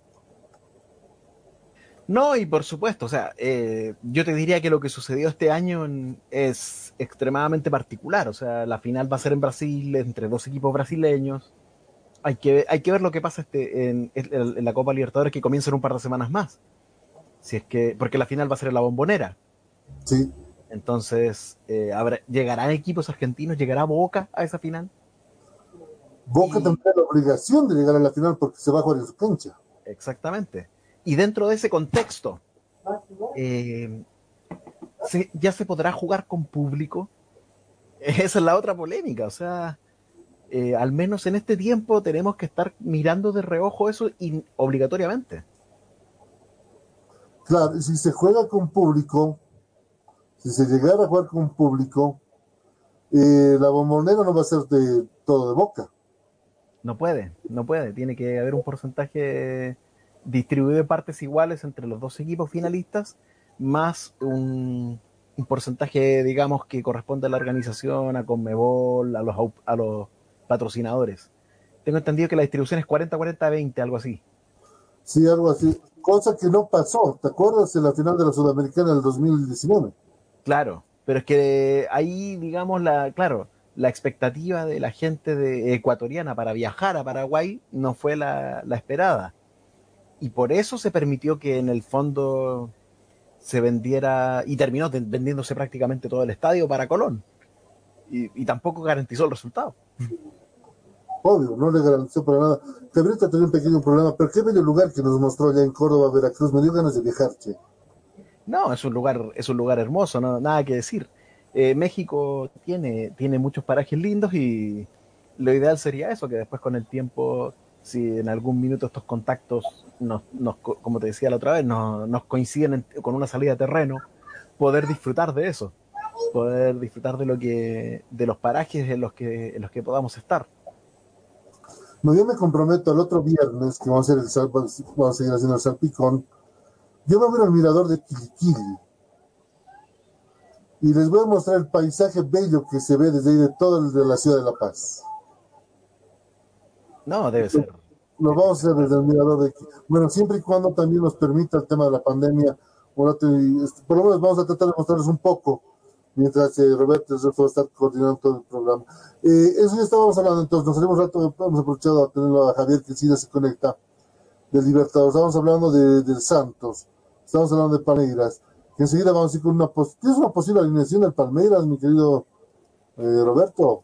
No, y por supuesto, o sea, eh, yo te diría que lo que sucedió este año es extremadamente particular. O sea, la final va a ser en Brasil, entre dos equipos brasileños. Hay que, hay que ver lo que pasa este, en, la Copa Libertadores que comienza en un par de semanas más. Si es que, porque la final va a ser en la bombonera. Sí. Entonces, eh, ¿llegarán equipos argentinos? ¿Llegará Boca a esa final? Boca tendrá la obligación de llegar a la final porque se va a jugar en su cancha. Exactamente. Y dentro de ese contexto, eh, ¿ya se podrá jugar con público? *laughs* Esa es la otra polémica, o sea, eh, al menos en este tiempo tenemos que estar mirando de reojo eso obligatoriamente. Claro, si se juega con público, si se llegara a jugar con público, eh, la bombonera no va a ser de todo de boca. No puede, no puede, tiene que haber un porcentaje distribuido en partes iguales entre los dos equipos finalistas, más un, porcentaje, digamos, que corresponde a la organización, a Conmebol, a los, a los patrocinadores. Tengo entendido que la distribución es 40-40-20, algo así. Sí, algo así. Cosa que no pasó, ¿te acuerdas? En la final de la Sudamericana del 2019. Claro, pero es que ahí, digamos, la, claro, la expectativa de la gente de, ecuatoriana para viajar a Paraguay no fue la, esperada y por eso se permitió que en el fondo se vendiera y terminó vendiéndose prácticamente todo el estadio para Colón. Y, tampoco garantizó el resultado. Obvio, no le garantizó para nada. Cabrita tenía un pequeño problema, pero qué bello lugar que nos mostró allá en Córdoba, Veracruz. Me dio ganas de viajar, che. No, es un lugar, es un lugar hermoso, no, nada que decir. Eh, México tiene, tiene muchos parajes lindos y lo ideal sería eso, que después con el tiempo si en algún minuto estos contactos, nos, como te decía la otra vez, nos, coinciden con una salida de terreno, poder disfrutar de eso, poder disfrutar de lo que, de los parajes en los que, en los que podamos estar. No, yo me comprometo al otro viernes que vamos a, hacer el, vamos a seguir haciendo el salpicón. Yo me voy al mirador de Quiliquili y les voy a mostrar el paisaje bello que se ve desde ahí de toda la ciudad de La Paz. No, debe ser. Lo vamos a hacer desde el mirador de Bueno, siempre y cuando también nos permita el tema de la pandemia. Este, por lo menos vamos a tratar de mostrarles un poco mientras eh, Roberto va a estar coordinando todo el programa. Eh, eso ya estábamos hablando, entonces nos haremos rato, hemos aprovechado a tenerlo a Javier que sí se conecta del Libertador. Estamos hablando de, del Santos, estamos hablando de Palmeiras, que enseguida vamos a ir con una, ¿tienes una posible alineación del Palmeiras, mi querido eh, Roberto?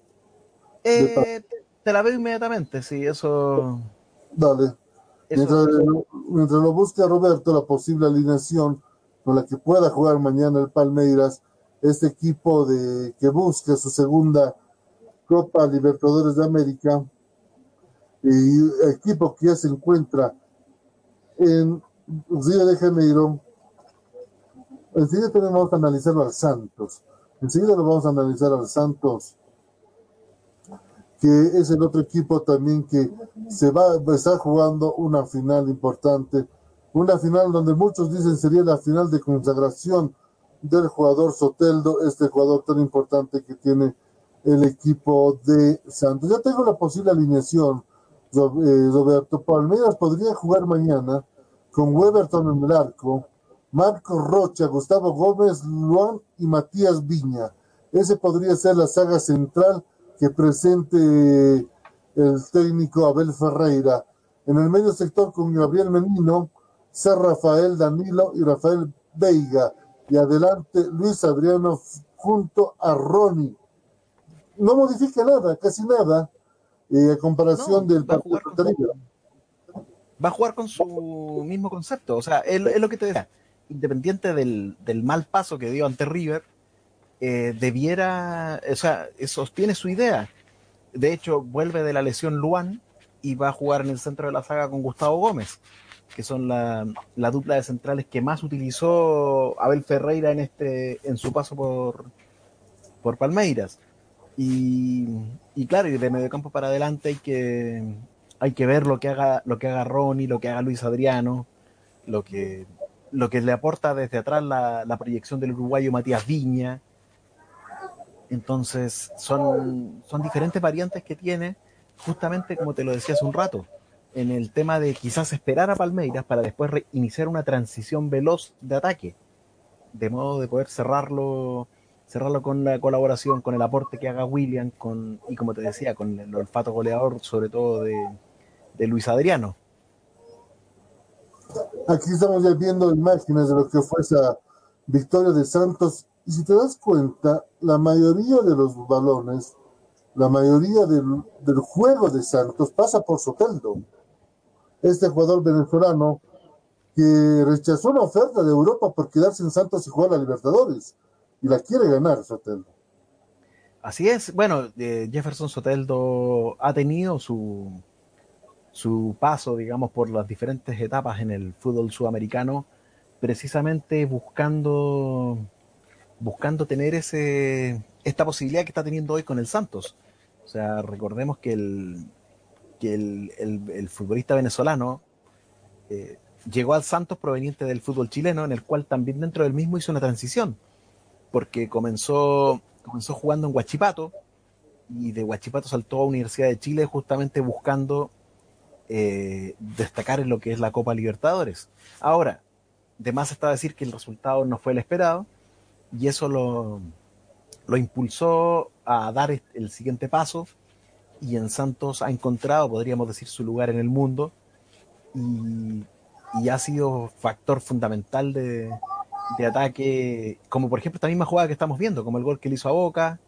Eh, te la veo inmediatamente, sí, eso. Dale. mientras, lo busca Roberto, la posible alineación con la que pueda jugar mañana el Palmeiras, este equipo de que busca su segunda Copa Libertadores de América, y equipo que ya se encuentra en Río de Janeiro. Enseguida tenemos que analizarlo al Santos. Enseguida lo vamos a analizar al Santos que es el otro equipo también que se va a estar jugando una final importante, una final donde muchos dicen sería la final de consagración del jugador Soteldo, este jugador tan importante que tiene el equipo de Santos. Ya tengo la posible alineación, eh, Roberto. Palmeiras podría jugar mañana con Weberton en el arco, Marco Rocha, Gustavo Gómez, Luan y Matías Viña. Ese podría ser la saga central que presente el técnico Abel Ferreira. En el medio sector con Gabriel Menino, Ser Rafael Danilo y Rafael Veiga. Y adelante Luis Adriano junto a Ronnie. No modifica nada, casi nada, eh, a comparación del partido anterior. Va a jugar con su mismo concepto. O sea, es, lo que te decía. Independiente del, del mal paso que dio ante River, eh, debiera, o sea, sostiene su idea. De hecho, vuelve de la lesión Luan y va a jugar en el centro de la saga con Gustavo Gómez, que son la, dupla de centrales que más utilizó Abel Ferreira en este, en su paso por, por Palmeiras. Y, y claro, y de medio campo para adelante hay que, hay que ver lo que haga, lo que haga Ronnie, lo que haga Luis Adriano, lo que, lo que le aporta desde atrás la, proyección del uruguayo Matías Viña, entonces, son, son diferentes variantes que tiene, justamente como te lo decía hace un rato, en el tema de quizás esperar a Palmeiras para después iniciar una transición veloz de ataque, de modo de poder cerrarlo, cerrarlo con la colaboración, con el aporte que haga William, con, y como te decía, con el olfato goleador, sobre todo de, de Luis Adriano. Aquí estamos ya viendo imágenes de lo que fue esa victoria de Santos y si te das cuenta, la mayoría de los balones, la mayoría del, juego de Santos pasa por Soteldo. Este jugador venezolano que rechazó una oferta de Europa por quedarse en Santos y jugar a Libertadores. Y la quiere ganar Soteldo. Así es. Bueno, eh, Jefferson Soteldo ha tenido su, su paso, digamos, por las diferentes etapas en el fútbol sudamericano, precisamente buscando buscando tener ese, esta posibilidad que está teniendo hoy con el Santos. O sea, recordemos que el, que el, futbolista venezolano eh, llegó al Santos proveniente del fútbol chileno, en el cual también dentro del mismo hizo una transición, porque comenzó, comenzó jugando en Huachipato y de Huachipato saltó a Universidad de Chile justamente buscando eh, destacar en lo que es la Copa Libertadores. Ahora, de más está decir que el resultado no fue el esperado, y eso lo, lo impulsó a dar el siguiente paso y en Santos ha encontrado, podríamos decir, su lugar en el mundo y, ha sido factor fundamental de, de, ataque, como por ejemplo esta misma jugada que estamos viendo, como el gol que le hizo a Boca,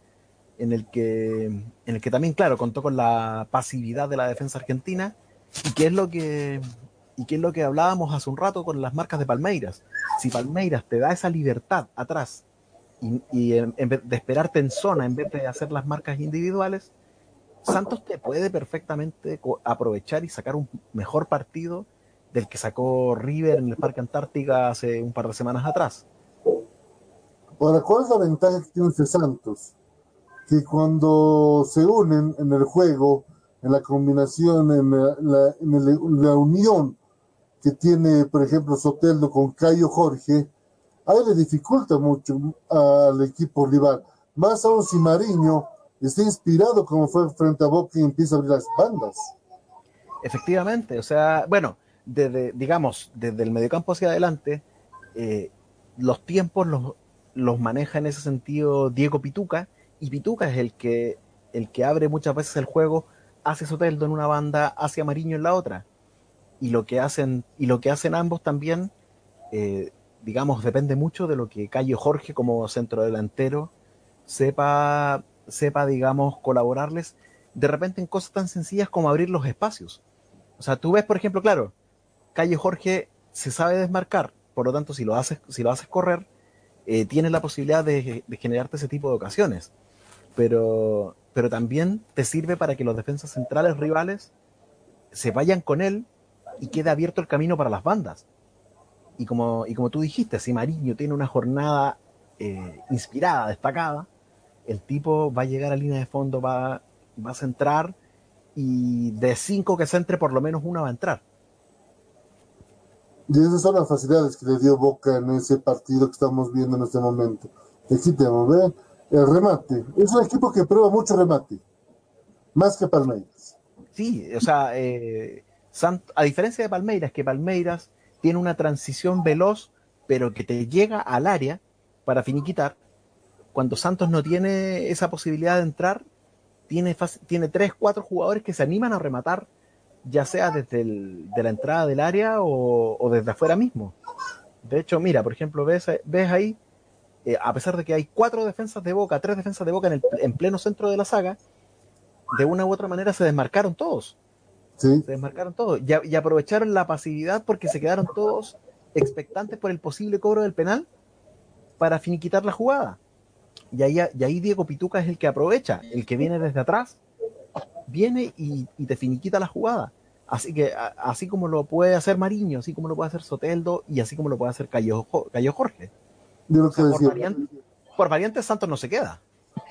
en el que, en el que también, claro, contó con la pasividad de la defensa argentina y que es lo que y que es lo que hablábamos hace un rato con las marcas de Palmeiras. Si Palmeiras te da esa libertad atrás y, en, vez de esperarte en zona en vez de hacer las marcas individuales, Santos te puede perfectamente aprovechar y sacar un mejor partido del que sacó River en el Parque Antártica hace un par de semanas atrás. Ahora, ¿cuál es la ventaja que tiene este Santos? Que cuando se unen en el juego, en la combinación, en la, en la unión que tiene, por ejemplo, Soteldo con Cayo Jorge, ahí le dificulta mucho al equipo rival. Más aún si Mariño está inspirado como fue frente a Boca y empieza a abrir las bandas. Efectivamente, o sea, bueno, desde, digamos, desde el mediocampo hacia adelante, eh, los tiempos los, los maneja en ese sentido Diego Pituca, y Pituca es el que, el que abre muchas veces el juego hacia Soteldo en una banda, hacia Mariño en la otra. Y lo que hacen, y lo que hacen ambos también, eh, digamos, depende mucho de lo que Cayo Jorge como centro delantero sepa, sepa, digamos, colaborarles de repente en cosas tan sencillas como abrir los espacios. O sea, tú ves, por ejemplo, claro, Cayo Jorge se sabe desmarcar, por lo tanto, si lo haces, si lo haces correr, eh, tienes la posibilidad de, generarte ese tipo de ocasiones. Pero, pero también te sirve para que los defensas centrales rivales se vayan con él y quede abierto el camino para las bandas y como, y como tú dijiste, si Mariño tiene una jornada eh, inspirada, destacada, el tipo va a llegar a línea de fondo, va, va a centrar y de cinco que centre, por lo menos una va a entrar. Y esas son las facilidades que le dio Boca en ese partido que estamos viendo en este momento. Tenemos, ¿ven? El remate. Es un equipo que prueba mucho remate, más que Palmeiras. Sí, o sea, eh, a diferencia de Palmeiras, que Palmeiras tiene una transición veloz, pero que te llega al área para finiquitar, cuando Santos no tiene esa posibilidad de entrar, tiene, tiene tres, cuatro jugadores que se animan a rematar, ya sea desde de la entrada del área o, desde afuera mismo. De hecho, mira, por ejemplo, ves, ves ahí, eh, a pesar de que hay cuatro defensas de Boca, tres defensas de Boca en, el, en pleno centro de la saga, de una u otra manera se desmarcaron todos. Sí. Se desmarcaron todos y, y aprovecharon la pasividad porque se quedaron todos expectantes por el posible cobro del penal para finiquitar la jugada. Y ahí, Diego Pituca es el que aprovecha, el que viene desde atrás, viene y, te finiquita la jugada. Así que, así como lo puede hacer Mariño, así como lo puede hacer Soteldo y así como lo puede hacer Cayo, Jorge. Por, variante, Santos no se queda.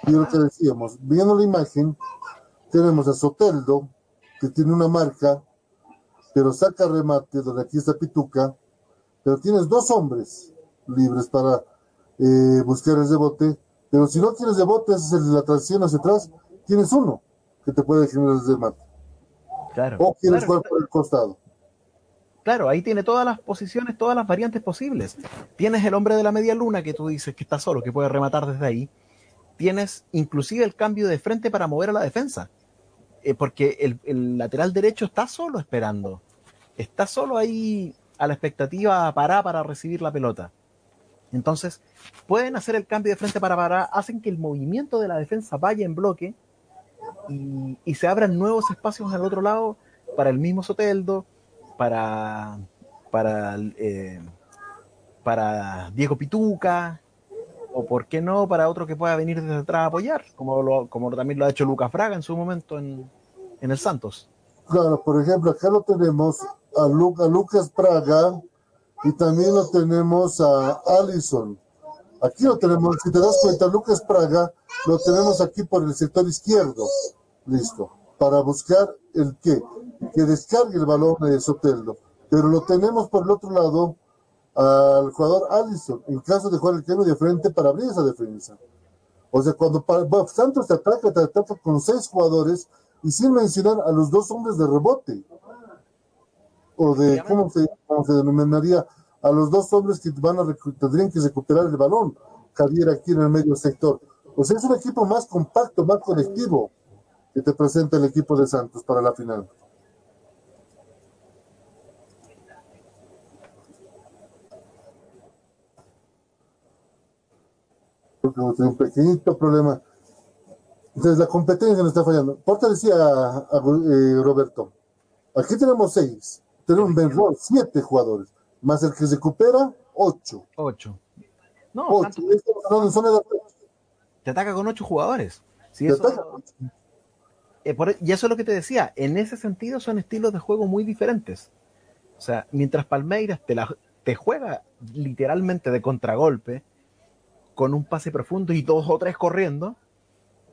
Y lo que decíamos, viendo la imagen, tenemos a Soteldo, que tiene una marca, pero saca remate, donde aquí está Pituca, pero tienes dos hombres libres para eh, buscar ese bote pero si no tienes de bote, es la transición hacia atrás, tienes uno que te puede generar el mate. Claro. O quieres jugar por el costado. Claro, ahí tiene todas las posiciones, todas las variantes posibles. Tienes el hombre de la media luna que tú dices que está solo, que puede rematar desde ahí. Tienes inclusive el cambio de frente para mover a la defensa. Eh, porque el, el, lateral derecho está solo esperando. Está solo ahí a la expectativa para para recibir la pelota. Entonces, pueden hacer el cambio de frente para parar, hacen que el movimiento de la defensa vaya en bloque y, se abran nuevos espacios al otro lado para el mismo Soteldo, para, para, eh, para Diego Pituca, o por qué no para otro que pueda venir desde atrás a apoyar, como, como también lo ha hecho Lucas Fraga en su momento en, el Santos. Claro, por ejemplo, acá lo tenemos a, Lucas Praga y también lo tenemos a Allison. Aquí lo tenemos, si te das cuenta, Lucas Praga lo tenemos aquí por el sector izquierdo. Listo. Para buscar el qué? Que descargue el balón de Soteldo. Pero lo tenemos por el otro lado al jugador Allison, en caso de jugar el cambio de frente para abrir esa defensa. O sea, cuando Santos te ataca, te ataca con seis jugadores y sin mencionar a los dos hombres de rebote o de, ¿cómo se, denominaría? A los dos hombres que van a tendrían que recuperar el balón, Javier aquí en el medio sector. O sea, es un equipo más compacto, más colectivo que te presenta el equipo de Santos para la final. Un pequeñito problema. Entonces la competencia no está fallando. Por decía eh, Roberto, aquí tenemos seis un Benroll, siete jugadores, más el que se recupera, ocho. Ocho. No, ocho. Te ataca con ocho jugadores. Sí, eh, e, y eso es lo que te decía. En ese sentido son estilos de juego muy diferentes. O sea, mientras Palmeiras te, la, te juega literalmente de contragolpe, con un pase profundo y dos o tres corriendo,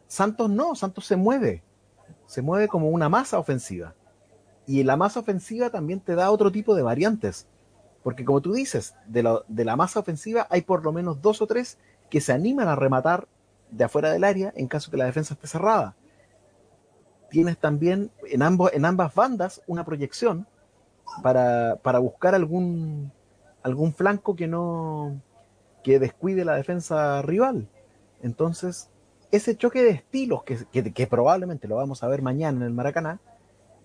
Santos no, Santos se mueve. Se mueve como una masa ofensiva. Y la masa ofensiva también te da otro tipo de variantes. Porque como tú dices, de, la masa ofensiva hay por lo menos dos o tres que se animan a rematar de afuera del área en caso que la defensa esté cerrada. Tienes también en, ambos, en ambas bandas una proyección para, buscar algún, algún flanco que no que descuide la defensa rival. Entonces, ese choque de estilos que, que probablemente lo vamos a ver mañana en el Maracaná,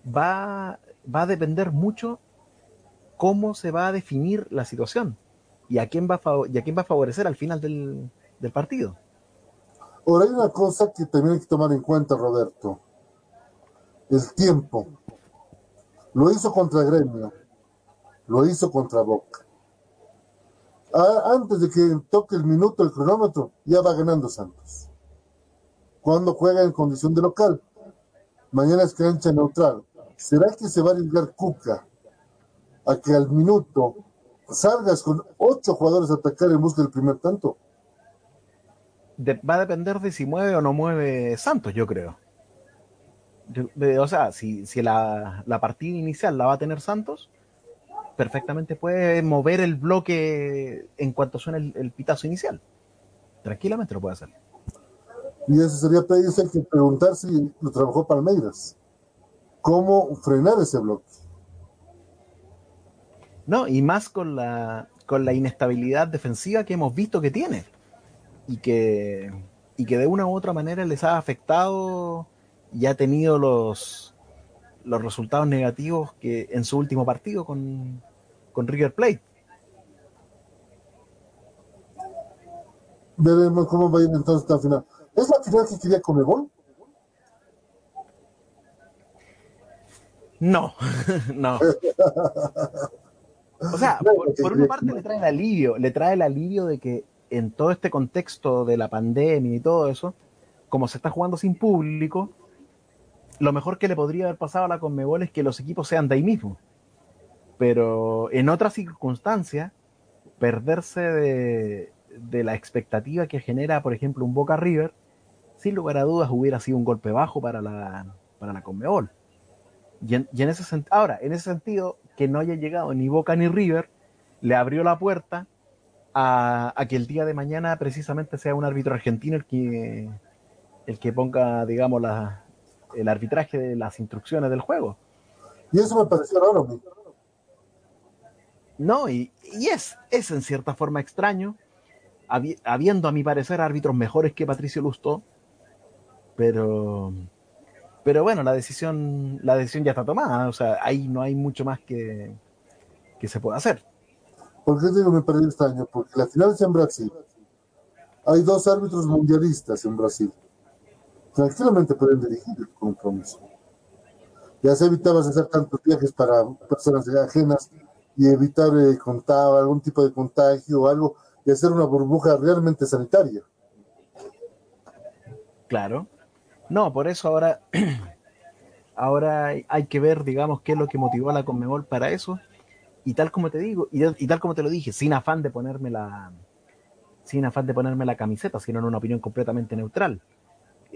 va, va a depender mucho cómo se va a definir la situación y a quién va a, y a quién va a favorecer al final del, del partido. Ahora hay una cosa que también hay que tomar en cuenta, Roberto. El tiempo. Lo hizo contra Gremio. Lo hizo contra Boca. Antes de que toque el minuto el cronómetro, ya va ganando Santos. Cuando juega en condición de local. Mañana es cancha neutral. ¿será que se va a arriesgar Cuca a que al minuto salgas con ocho jugadores a atacar en busca del primer tanto? va a depender de si mueve o no mueve Santos, yo creo. o sea, si, la, partida inicial la va a tener Santos, perfectamente puede mover el bloque en cuanto suene el, el pitazo inicial. Tranquilamente lo puede hacer. Y eso sería pedirse que preguntar si lo trabajó Palmeiras. ¿Cómo frenar ese bloque? No, y más con la, con la inestabilidad defensiva que hemos visto que tiene. Y que, y que de una u otra manera les ha afectado y ha tenido los, los resultados negativos que en su último partido con, con River Plate. Veremos cómo va a ir entonces esta final. ¿Es la final que quería Comebol? No, *laughs* no. O sea, por, por, una parte le trae el alivio, le trae el alivio de que en todo este contexto de la pandemia y todo eso, como se está jugando sin público, lo mejor que le podría haber pasado a la Conmebol es que los equipos sean de ahí mismo. Pero en otras circunstancias, perderse de, la expectativa que genera, por ejemplo, un Boca River, sin lugar a dudas hubiera sido un golpe bajo para la, para la Conmebol. Y en, y en ese ahora, en ese sentido, que no haya llegado ni Boca ni River, le abrió la puerta a, a, que el día de mañana precisamente sea un árbitro argentino el que, el que ponga, digamos, la, el arbitraje de las instrucciones del juego. Y eso me pareció raro. ¿no? No, y, y, es, es en cierta forma extraño, habi, habiendo a mi parecer árbitros mejores que Patricio Lustó, pero pero bueno, la decisión, la decisión ya está tomada, o sea, ahí no hay mucho más que, que se pueda hacer. ¿Por qué digo me perdí este año? Porque la final es en Brasil. Hay dos árbitros mundialistas en Brasil. Tranquilamente pueden dirigir el compromiso. Ya se evitaba hacer tantos viajes para personas ajenas y evitar eh, algún tipo de contagio o algo y hacer una burbuja realmente sanitaria. Claro. No, por eso ahora, *clears throat* ahora hay que ver, digamos, qué es lo que motivó a la Conmebol para eso. Y tal como te digo, y, y, tal como te lo dije, sin afán de ponerme la, sin afán de ponerme la camiseta, sino en una opinión completamente neutral.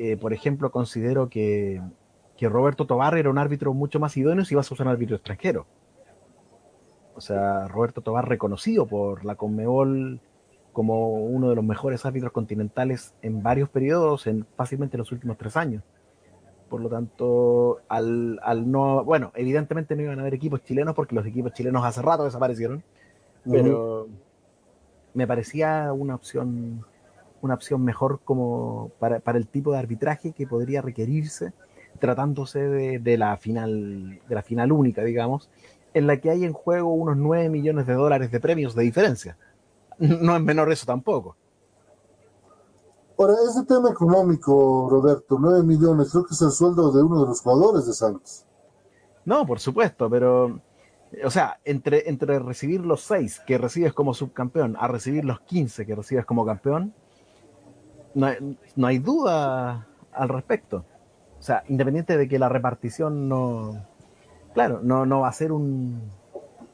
Eh, por ejemplo, considero que, que Roberto Tobar era un árbitro mucho más idóneo si vas a usar un árbitro extranjero. O sea, Roberto Tobar reconocido por la Conmebol como uno de los mejores árbitros continentales en varios periodos, en fácilmente los últimos tres años. Por lo tanto, al, al, no, bueno, evidentemente no iban a haber equipos chilenos porque los equipos chilenos hace rato desaparecieron, pero uh -huh. me parecía una opción, una opción mejor como para, para, el tipo de arbitraje que podría requerirse tratándose de, de, la final, de la final única, digamos, en la que hay en juego unos 9 millones de dólares de premios de diferencia no es menor eso tampoco. Ahora, ese tema económico, Roberto, 9 millones, creo que es el sueldo de uno de los jugadores de Santos. No, por supuesto, pero, o sea, entre, entre recibir los 6 que recibes como subcampeón a recibir los 15 que recibes como campeón, no hay, no hay duda al respecto. O sea, independiente de que la repartición no, claro, no, no va a ser un,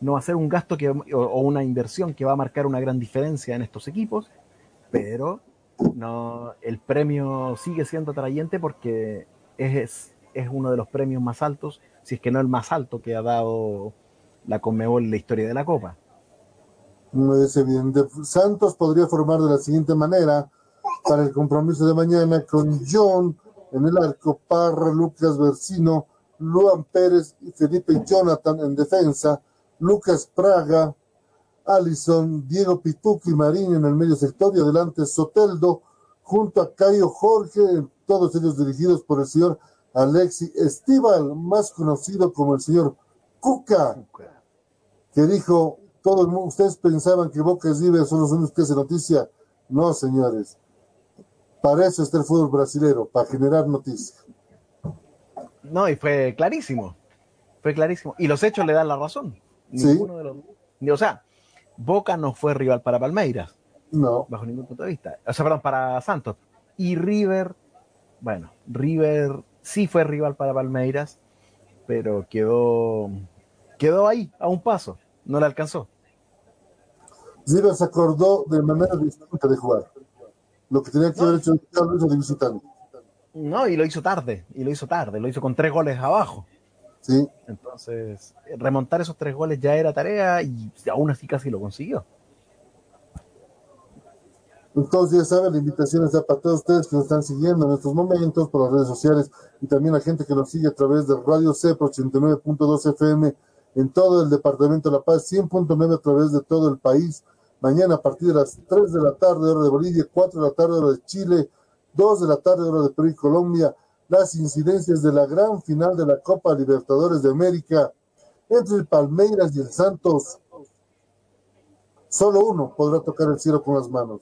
no va a ser un gasto que, o, una inversión que va a marcar una gran diferencia en estos equipos, pero no, el premio sigue siendo atrayente porque es, es uno de los premios más altos, si es que no el más alto que ha dado la Conmebol en la historia de la Copa. No es evidente. Santos podría formar de la siguiente manera para el compromiso de mañana con John en el arco, Parra, Lucas Versino, Luan Pérez y Felipe Jonathan en defensa, Lucas Praga, Alison, Diego Pituqui Marín en el medio sector y adelante Soteldo, junto a Cayo Jorge, todos ellos dirigidos por el señor Alexi Estival, más conocido como el señor Cuca, que dijo, todos ustedes pensaban que Boca es libre, son los únicos que hacen noticia. No, señores. Para eso está el fútbol brasilero, para generar noticias. No, y fue clarísimo. Fue clarísimo. Y los hechos le dan la razón. Sí. Ninguno de los, o sea, Boca no fue rival para Palmeiras. No. Bajo ningún punto de vista. O sea, perdón, para Santos. Y River, bueno, River sí fue rival para Palmeiras, pero quedó, quedó ahí, a un paso. No le alcanzó. River se acordó de manera distinta de jugar. Lo que tenía que haber hecho de visitante. No, y lo hizo tarde, y lo hizo tarde, lo hizo con tres goles abajo. Sí. Entonces, remontar esos tres goles ya era tarea y aún así casi lo consiguió. Entonces, ya saben, la invitación está para todos ustedes que nos están siguiendo en estos momentos por las redes sociales y también la gente que nos sigue a través de Radio CEPRO 89.2 FM en todo el departamento de La Paz, 100.9 a través de todo el país. Mañana a partir de las 3 de la tarde, hora de Bolivia, 4 de la tarde, hora de Chile, 2 de la tarde, hora de Perú y Colombia, las incidencias de la gran final de la Copa Libertadores de América entre el Palmeiras y el Santos. Solo uno podrá tocar el cielo con las manos.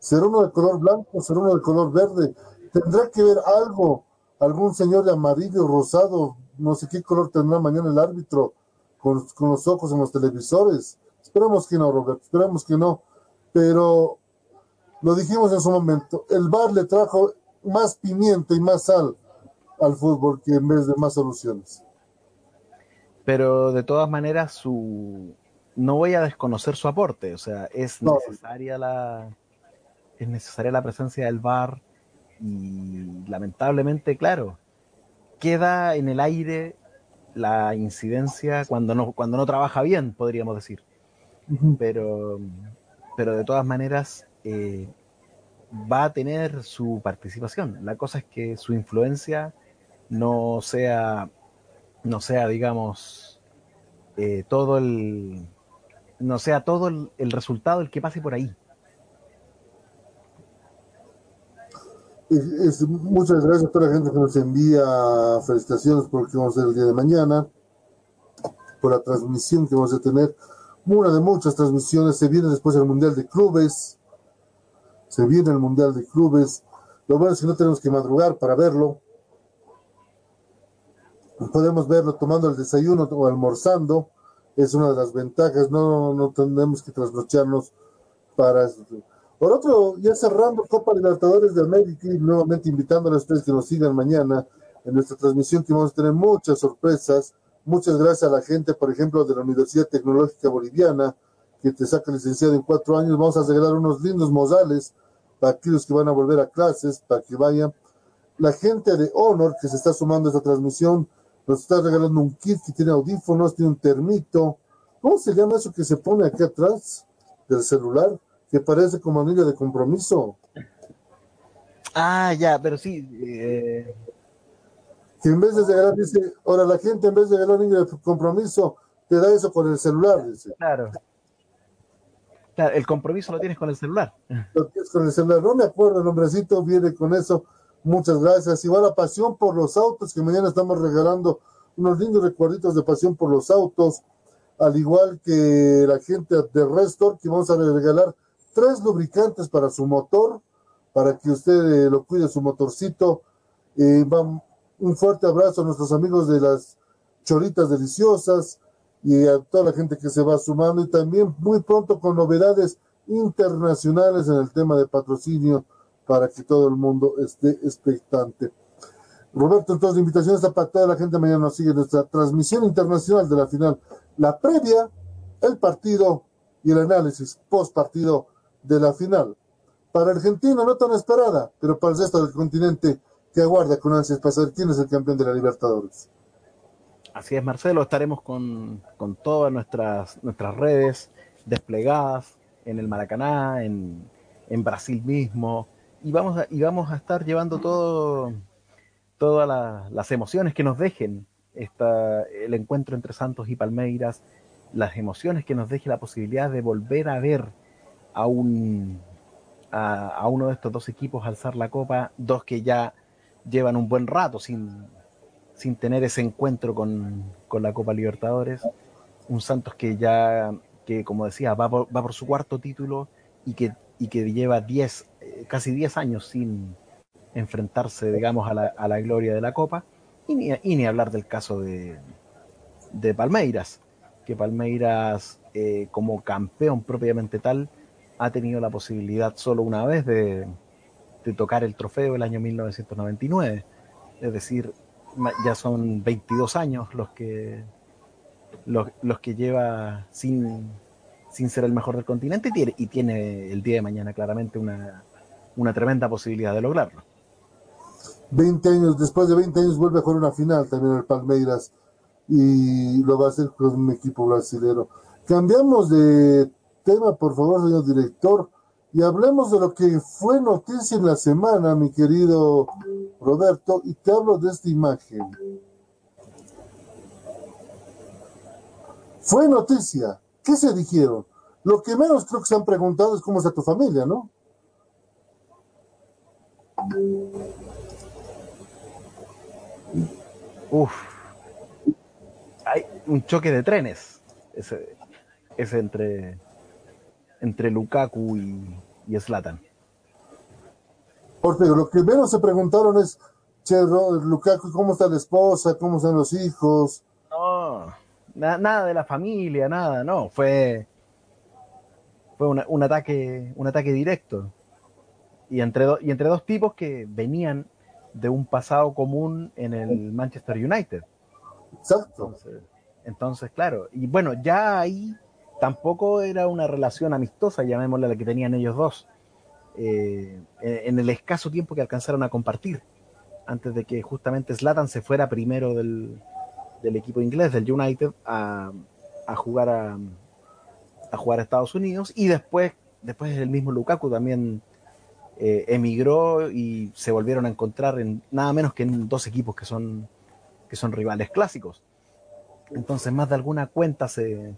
¿Será uno de color blanco? ¿Será uno de color verde? ¿Tendrá que ver algo? ¿Algún señor de amarillo, rosado? No sé qué color tendrá mañana el árbitro con, con los ojos en los televisores. Esperemos que no, Roberto, esperemos que no. Pero lo dijimos en su momento, el VAR le trajo más pimienta y más sal al fútbol que en vez de más soluciones. Pero de todas maneras, su no voy a desconocer su aporte, o sea, es No. necesaria la es necesaria la presencia del VAR y lamentablemente, claro, queda en el aire la incidencia cuando no cuando no trabaja bien, podríamos decir. Pero pero de todas maneras eh, va a tener su participación. La cosa es que su influencia no sea, no sea, digamos, eh, todo el, no sea todo el, el resultado el que pase por ahí. Es- es- muchas gracias a toda la gente que nos envía felicitaciones por lo que vamos a hacer el día de mañana, por la transmisión que vamos a tener. Una de muchas transmisiones. Se viene después el Mundial de Clubes. Se viene el Mundial de Clubes. Lo bueno es que no tenemos que madrugar para verlo. Podemos verlo tomando el desayuno o almorzando. Es una de las ventajas. No, no tenemos que trasnocharnos para. Por otro, ya cerrando Copa Libertadores de América y nuevamente invitándoles a ustedes que nos sigan mañana en nuestra transmisión que vamos a tener muchas sorpresas. Muchas gracias a la gente, por ejemplo, de la Universidad Tecnológica Boliviana, que te saca licenciado en cuatro años. Vamos a regalar unos lindos mozales para aquellos que van a volver a clases, para que vayan. La gente de Honor que se está sumando a esta transmisión nos está regalando un kit que tiene audífonos, tiene un termito. ¿Cómo se llama eso que se pone aquí atrás del celular? Que parece como anillo de compromiso. Ah, ya, pero sí, eh, Que en vez de regalar, dice, ahora la gente en vez de regalar anillo de compromiso, te da eso con el celular, dice. claro. Claro, el compromiso lo tienes con el celular. Lo que es con el celular, no me acuerdo el nombrecito, viene con eso. Muchas gracias. Igual la pasión por los autos, que mañana estamos regalando unos lindos recuerditos de pasión por los autos, al igual que la gente de Restor, que vamos a regalar tres lubricantes para su motor, para que usted eh, lo cuide su motorcito. Eh, va- un fuerte abrazo a nuestros amigos de las choritas deliciosas y a toda la gente que se va sumando y también muy pronto con novedades internacionales en el tema de patrocinio para que todo el mundo esté expectante. Roberto, entonces está para toda la gente. Mañana nos sigue nuestra transmisión internacional de la final, la previa, el partido y el análisis post partido de la final. Para Argentina no tan esperada, pero para el resto del continente que aguarda con ansias para saber quién es el campeón de la Libertadores. Así es, Marcelo, estaremos con, con todas nuestras, nuestras redes desplegadas en el Maracaná, en, en Brasil mismo, y vamos a, y vamos a estar llevando todo, todas la- las emociones que nos dejen esta, el encuentro entre Santos y Palmeiras, las emociones que nos deje la posibilidad de volver a ver a un a uno de estos dos equipos alzar la copa, dos que ya llevan un buen rato sin, sin tener ese encuentro con, con la Copa Libertadores. Un Santos que ya, que como decía, va por, va por su cuarto título y que, y que lleva 10, eh, casi 10 años sin enfrentarse, digamos, a la, a la gloria de la Copa. Y ni, y ni hablar del caso de, de Palmeiras, que Palmeiras, eh, como campeón propiamente tal, ha tenido la posibilidad solo una vez de, de tocar el trofeo el año 1999. Es decir, ya son 22 años los que los, los que lleva sin, sin ser el mejor del continente y tiene, y tiene el día de mañana claramente una, una tremenda posibilidad de lograrlo. 20 años, después de 20 años vuelve a jugar una final también el Palmeiras y lo va a hacer con un equipo brasilero. Cambiamos de tema, por favor, señor director, y hablemos de lo que fue noticia en la semana, mi querido Roberto, y te hablo de esta imagen. Fue noticia. ¿Qué se dijeron? Lo que menos creo que se han preguntado es cómo está tu familia, ¿no? Uf. Hay un choque de trenes. Ese, ese entre, entre Lukaku y, y Zlatan. Porque lo que menos se preguntaron es, che, Lukaku, ¿cómo está la esposa? ¿Cómo están los hijos? No, na, nada de la familia, nada, no. Fue, fue una, un, ataque, un ataque directo. Y entre, do, y entre dos tipos que venían de un pasado común en el Manchester United. Exacto. Entonces, entonces, claro, y bueno, ya ahí tampoco era una relación amistosa, llamémosla la que tenían ellos dos, eh, en el escaso tiempo que alcanzaron a compartir, antes de que justamente Slatan se fuera primero del, del equipo inglés, del United, a, a jugar a, a, jugar a Estados Unidos, y después, después el mismo Lukaku también eh, emigró y se volvieron a encontrar en nada menos que en dos equipos que son, que son rivales clásicos. Entonces, más de alguna cuenta se,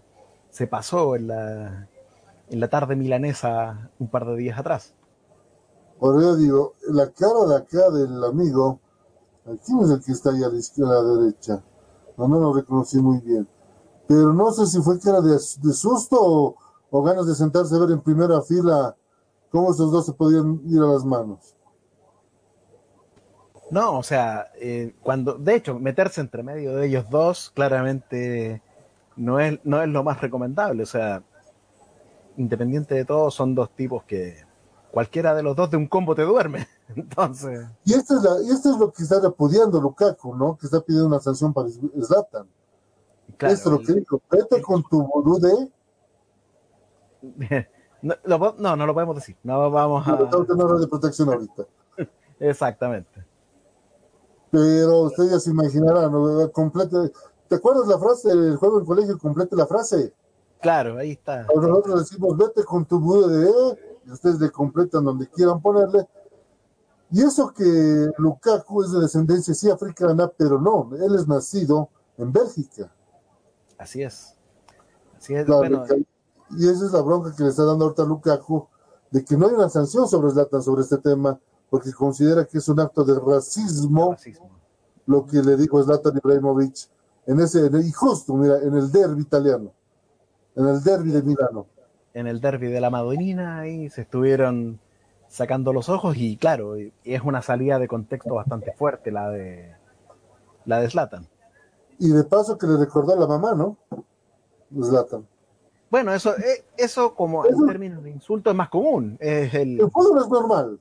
se pasó en la, en la tarde milanesa un par de días atrás. Por yo digo, la cara de acá del amigo, ¿quién es el que está ahí a la izquierda, a la derecha? No, no lo reconocí muy bien. Pero no sé si fue cara de, de susto o, o, ganas de sentarse a ver en primera fila cómo esos dos se podían ir a las manos. No, o sea, eh, cuando, de hecho, meterse entre medio de ellos dos claramente no es, no es lo más recomendable. O sea, independiente de todo, son dos tipos que cualquiera de los dos de un combo te duerme. *laughs* Entonces. Y esto es, la, y esto es lo que está repudiando Lukaku, ¿no? Que está pidiendo una sanción para Zlatan. Claro, esto es lo que dijo. Vete con tu vudú de. *laughs* No, lo, no, no, lo podemos decir. No vamos a. No, de protección ahorita. *laughs* Exactamente. Pero ustedes ya se imaginarán, ¿no? Complete, ¿Te acuerdas la frase del juego en colegio? Complete la frase. Claro, ahí está. Nosotros decimos, vete con tu bude de E, y ustedes le completan donde quieran ponerle. Y eso que Lukaku es de descendencia sí africana, pero no, él es nacido en Bélgica. Así es. Así es. Bueno, y esa es la bronca que le está dando ahorita a Lukaku, de que no hay una sanción sobre Zlatan sobre este tema, porque considera que es un acto de racismo, racismo. lo que le dijo Zlatan Ibrahimovic en ese, y justo, mira, en el derby italiano, en el derby de Milano. En el derby de la Madonina, ahí se estuvieron sacando los ojos, y claro, es una salida de contexto bastante fuerte la de la de Zlatan. Y de paso que le recordó a la mamá, ¿no? Zlatan. Bueno, eso, eso como Eso- en términos de insulto es más común. Es el, El fútbol es normal.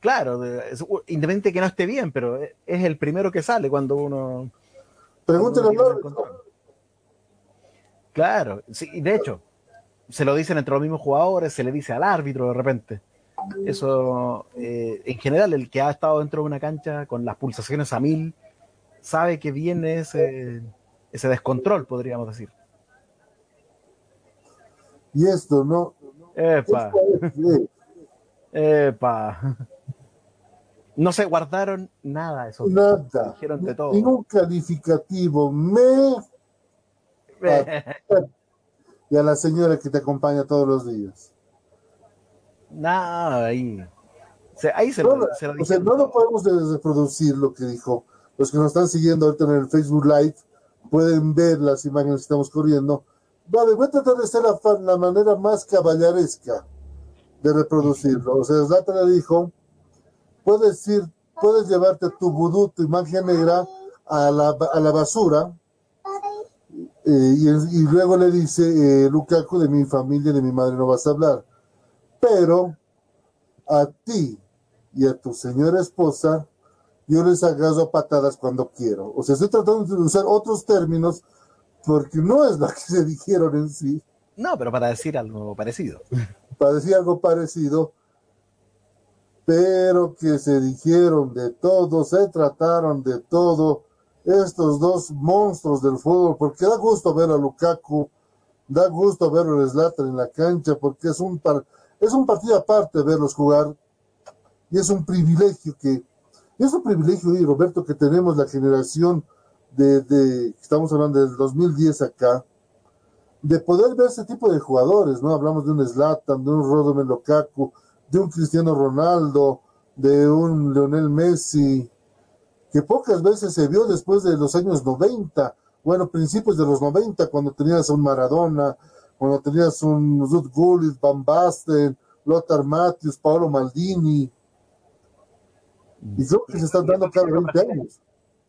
claro, es- independiente que no esté bien, pero es el primero que sale cuando uno. Pregúntale encontrar. Claro, sí, y de hecho, se lo dicen entre los mismos jugadores, se le dice al árbitro de repente. Eso, eh, en general, el que ha estado dentro de una cancha con las pulsaciones a mil, sabe que viene ese, ese descontrol, podríamos decir. Y esto, ¿no? Epa, epa. No se guardaron nada esos nada. Dijeron de todo. Ningún calificativo. Me *laughs* y a la señora que te acompaña todos los días. Nada, ahí. Se, ahí se No, lo, se lo o sea, dijeron no lo podemos de- reproducir lo que dijo. Los que nos están siguiendo ahorita en el Facebook Live pueden ver las imágenes que estamos corriendo. Vale, voy a tratar de ser la, la manera más caballeresca de reproducirlo. O sea, Zlatan le dijo, puedes ir, puedes llevarte tu vudú, tu imagen negra a la, a la basura. Eh, y, y luego le dice, eh, Lukaku, de mi familia, de mi madre no vas a hablar. Pero a ti y a tu señora esposa, yo les agarro a patadas cuando quiero. O sea, estoy tratando de usar otros términos porque no es lo que se dijeron en sí. No, pero para decir algo parecido. Para decir algo parecido. Pero que se dijeron de todo, se trataron de todo estos dos monstruos del fútbol, porque da gusto ver a Lukaku, da gusto ver a Zlatan en la cancha, porque es un, es un partido aparte verlos jugar, y es un privilegio que, es un privilegio, y Roberto, que tenemos la generación de, de, estamos hablando del 2010 acá, de poder ver ese tipo de jugadores, ¿no? Hablamos de un Zlatan, de un Rodomel Lukaku, de un Cristiano Ronaldo, de un Lionel Messi, que pocas veces se vio después de los años 90, bueno, principios de los 90, cuando tenías un Maradona, cuando tenías un Ruth Gullit, Van Basten, Lothar Matthews, Paolo Maldini. Y creo que se están dando cada 20 años.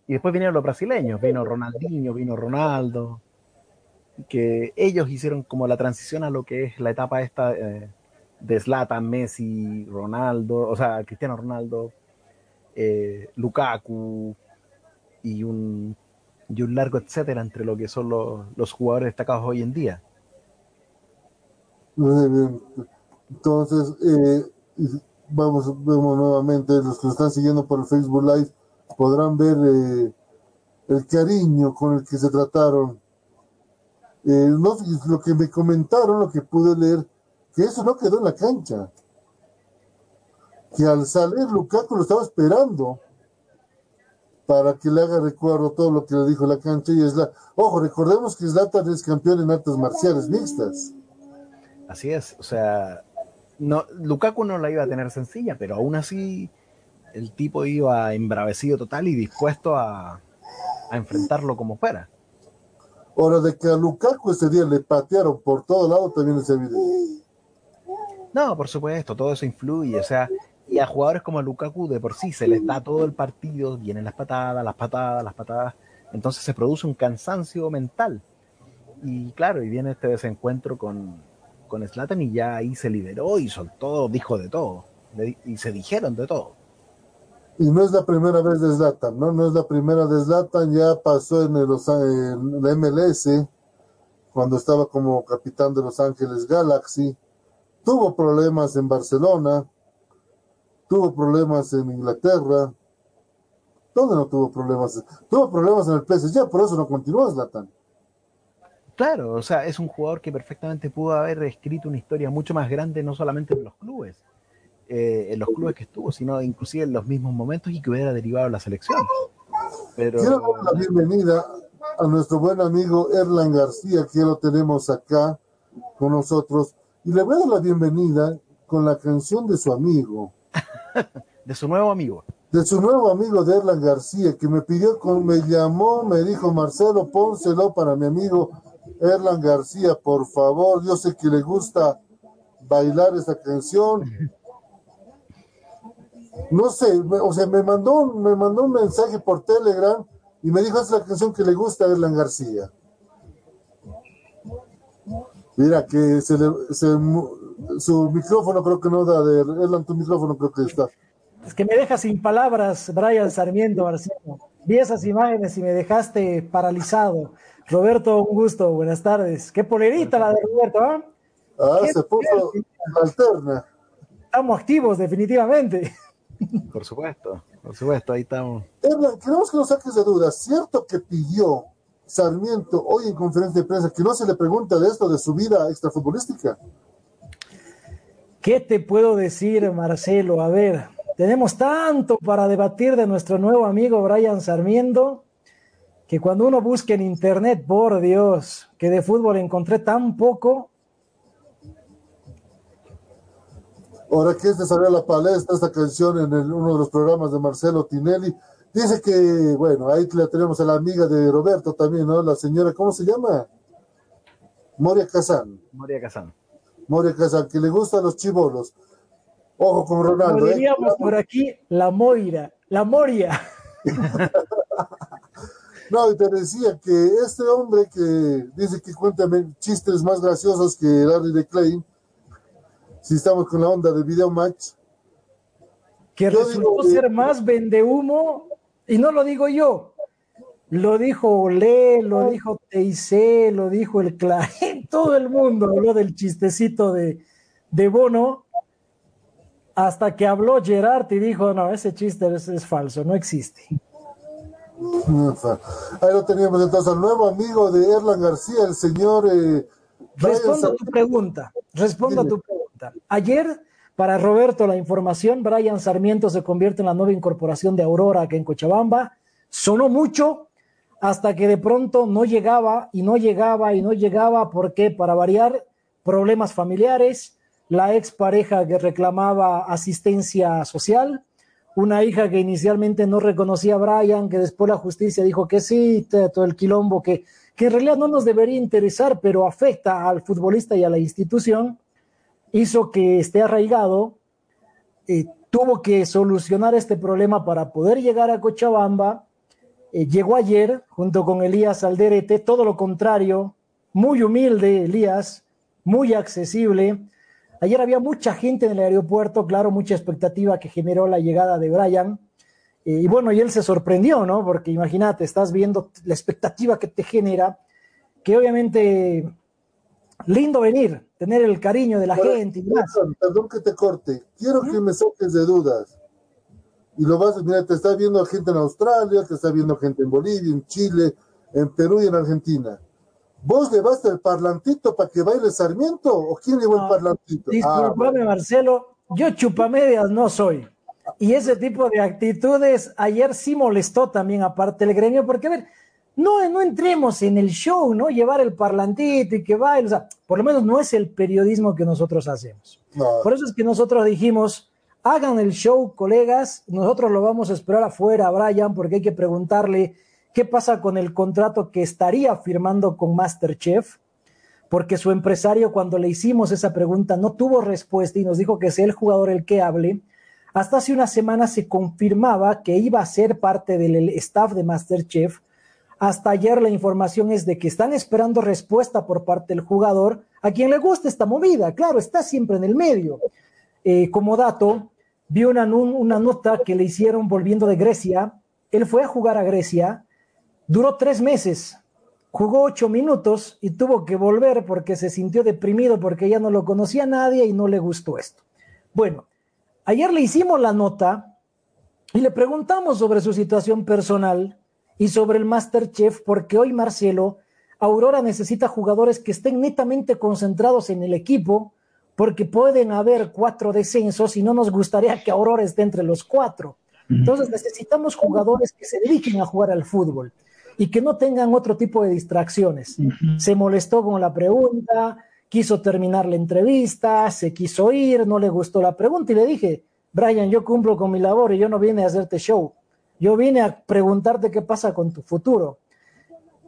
Y después vinieron los brasileños, vino Ronaldinho, vino Ronaldo, que ellos hicieron como la transición a lo que es la etapa esta eh, de Zlatan, Messi, Ronaldo, o sea, Cristiano Ronaldo, eh, Lukaku y un, y un largo etcétera entre lo que son los, los jugadores destacados hoy en día. Entonces, eh, vamos, vemos nuevamente, los que están siguiendo por el Facebook Live podrán ver eh, el cariño con el que se trataron. Lo que me comentaron, lo que pude leer, que eso no quedó en la cancha. Que al salir Lukaku lo estaba esperando para que le haga recuerdo todo lo que le dijo la cancha y es la ojo recordemos que Zlatan es campeón en artes marciales mixtas. Así es o sea no Lukaku no la iba a tener sencilla pero aún así el tipo iba embravecido total y dispuesto a, a enfrentarlo como fuera. Ahora de que a Lukaku ese día le patearon por todo lado también es evidente no por supuesto todo eso influye o sea y a jugadores como Lukaku de por sí se les da todo el partido, vienen las patadas, las patadas, las patadas, entonces se produce un cansancio mental. Y claro, y viene este desencuentro con, con Slatan y ya ahí se liberó y soltó, dijo de todo, y se dijeron de todo. Y no es la primera vez de Zlatan, ¿no? No es la primera de Zlatan, ya pasó en, el, en la MLS, cuando estaba como capitán de Los Ángeles Galaxy, tuvo problemas en Barcelona, tuvo problemas en Inglaterra. ¿Dónde no tuvo problemas? Tuvo problemas en el PSG, por eso no continuó Zlatan. Claro, o sea, es un jugador que perfectamente pudo haber escrito una historia mucho más grande, no solamente en los clubes, eh, en los clubes que estuvo, sino inclusive en los mismos momentos y que hubiera derivado la selección. Pero... Quiero dar la bienvenida a nuestro buen amigo Erlan García, que lo tenemos acá con nosotros, y le voy a dar la bienvenida con la canción de su amigo. *laughs* de su nuevo amigo. De su nuevo amigo de Erlan García, que me pidió, me llamó, me dijo, Marcelo, pónselo para mi amigo Erlan García, por favor. Yo sé que le gusta bailar esa canción. *laughs* No sé, o sea, me mandó, me mandó un mensaje por Telegram y me dijo, es la canción que le gusta a Erlan García. Mira, que se le, se, su micrófono creo que no da de Erlan, tu micrófono creo que está. Es que me deja sin palabras, Brian Sarmiento Marcelo. Vi esas imágenes y me dejaste paralizado. Roberto, un gusto, buenas tardes. Qué polerita la de Roberto, ¿ah? Ah, se puso alterna. Estamos activos, definitivamente. Por supuesto, por supuesto, ahí estamos. Erlan, queremos que nos saques de dudas. ¿Cierto que pidió Sarmiento hoy en conferencia de prensa que no se le pregunta de esto de su vida extrafutbolística? ¿Qué te puedo decir, Marcelo? A ver, tenemos tanto para debatir de nuestro nuevo amigo Brian Sarmiento, que cuando uno busca en internet, por Dios, que de fútbol encontré tan poco. Ahora que este salió a la palestra esta canción en uno de los programas de Marcelo Tinelli, dice que, bueno, ahí la tenemos a la amiga de Roberto también, ¿no? La señora, ¿cómo se llama? Moria Casán. Moria Casán. Moria Casal, que le gustan los chivolos. Ojo con Ronaldo. Como ¿eh? diríamos por aquí, la Moira, la Moria. *laughs* no, y te decía que este hombre que dice que cuenta chistes más graciosos que Larry de Klein, si estamos con la onda de video match. Que resultó ser más vende humo, y no lo digo yo, lo dijo Olé, lo dijo Teisé, lo dijo el Clarín, *laughs* todo el mundo habló del chistecito de, de Bono. hasta que habló Gerard y dijo, no, ese chiste es, falso, no existe. Ahí lo teníamos entonces al nuevo amigo de Erlan García, el señor... Eh, responda a tu pregunta, responda a tu pregunta. Ayer, para Roberto, la información, Brian Sarmiento se convierte en la nueva incorporación de Aurora aquí en Cochabamba. Sonó mucho hasta que de pronto no llegaba y no llegaba y no llegaba, porque para variar, problemas familiares, la expareja que reclamaba asistencia social, una hija que inicialmente no reconocía a Brian, que después la justicia dijo que sí, todo el quilombo que, que en realidad no nos debería interesar, pero afecta al futbolista y a la institución, hizo que esté arraigado, eh, tuvo que solucionar este problema para poder llegar a Cochabamba, eh, llegó ayer junto con Elías Alderete, todo lo contrario, muy humilde Elías, muy accesible, Ayer había mucha gente en el aeropuerto, claro, mucha expectativa que generó la llegada de Brian. Eh, y bueno, y él se sorprendió, ¿no? Porque imagínate, estás viendo la expectativa que te genera, que obviamente lindo venir, tener el cariño de la gente y más. Perdón, que te corte, quiero que me saques de dudas. Y lo vas, mira, te está viendo gente en Australia, te está viendo gente en Bolivia, en Chile, en Perú y en Argentina. ¿Vos llevaste el parlantito para que baile Sarmiento o quién llevó el parlantito? Disculpame, ah, Marcelo, yo chupamedias no soy. Y ese tipo de actitudes ayer sí molestó también aparte el gremio, porque a ver, no, no entremos en el show, ¿no? Llevar el parlantito y que baile, o sea, por lo menos no es el periodismo que nosotros hacemos. Por eso es que nosotros dijimos, hagan el show, colegas, nosotros lo vamos a esperar afuera, Brian, porque hay que preguntarle ¿Qué pasa con el contrato que estaría firmando con Masterchef? Porque su empresario, cuando le hicimos esa pregunta, no tuvo respuesta y nos dijo que sea el jugador el que hable. Hasta hace una semana se confirmaba que iba a ser parte del staff de Masterchef. Hasta ayer la información es de que están esperando respuesta por parte del jugador, a quien le gusta esta movida. Claro, está siempre en el medio. Eh, como dato, vi una, una nota que le hicieron volviendo de Grecia. Él fue a jugar a Grecia Duró tres meses, jugó ocho minutos y tuvo que volver porque se sintió deprimido porque ya no lo conocía nadie y no le gustó esto. Bueno, ayer le hicimos la nota y le preguntamos sobre su situación personal y sobre el Masterchef porque hoy Marcelo, Aurora necesita jugadores que estén netamente concentrados en el equipo porque pueden haber cuatro descensos y no nos gustaría que Aurora esté entre los cuatro. Entonces necesitamos jugadores que se dediquen a jugar al fútbol y que no tengan otro tipo de distracciones. Se molestó con la pregunta, quiso terminar la entrevista, se quiso ir, no le gustó la pregunta y le dije, Brian, yo cumplo con mi labor y yo no vine a hacerte show, yo vine a preguntarte qué pasa con tu futuro.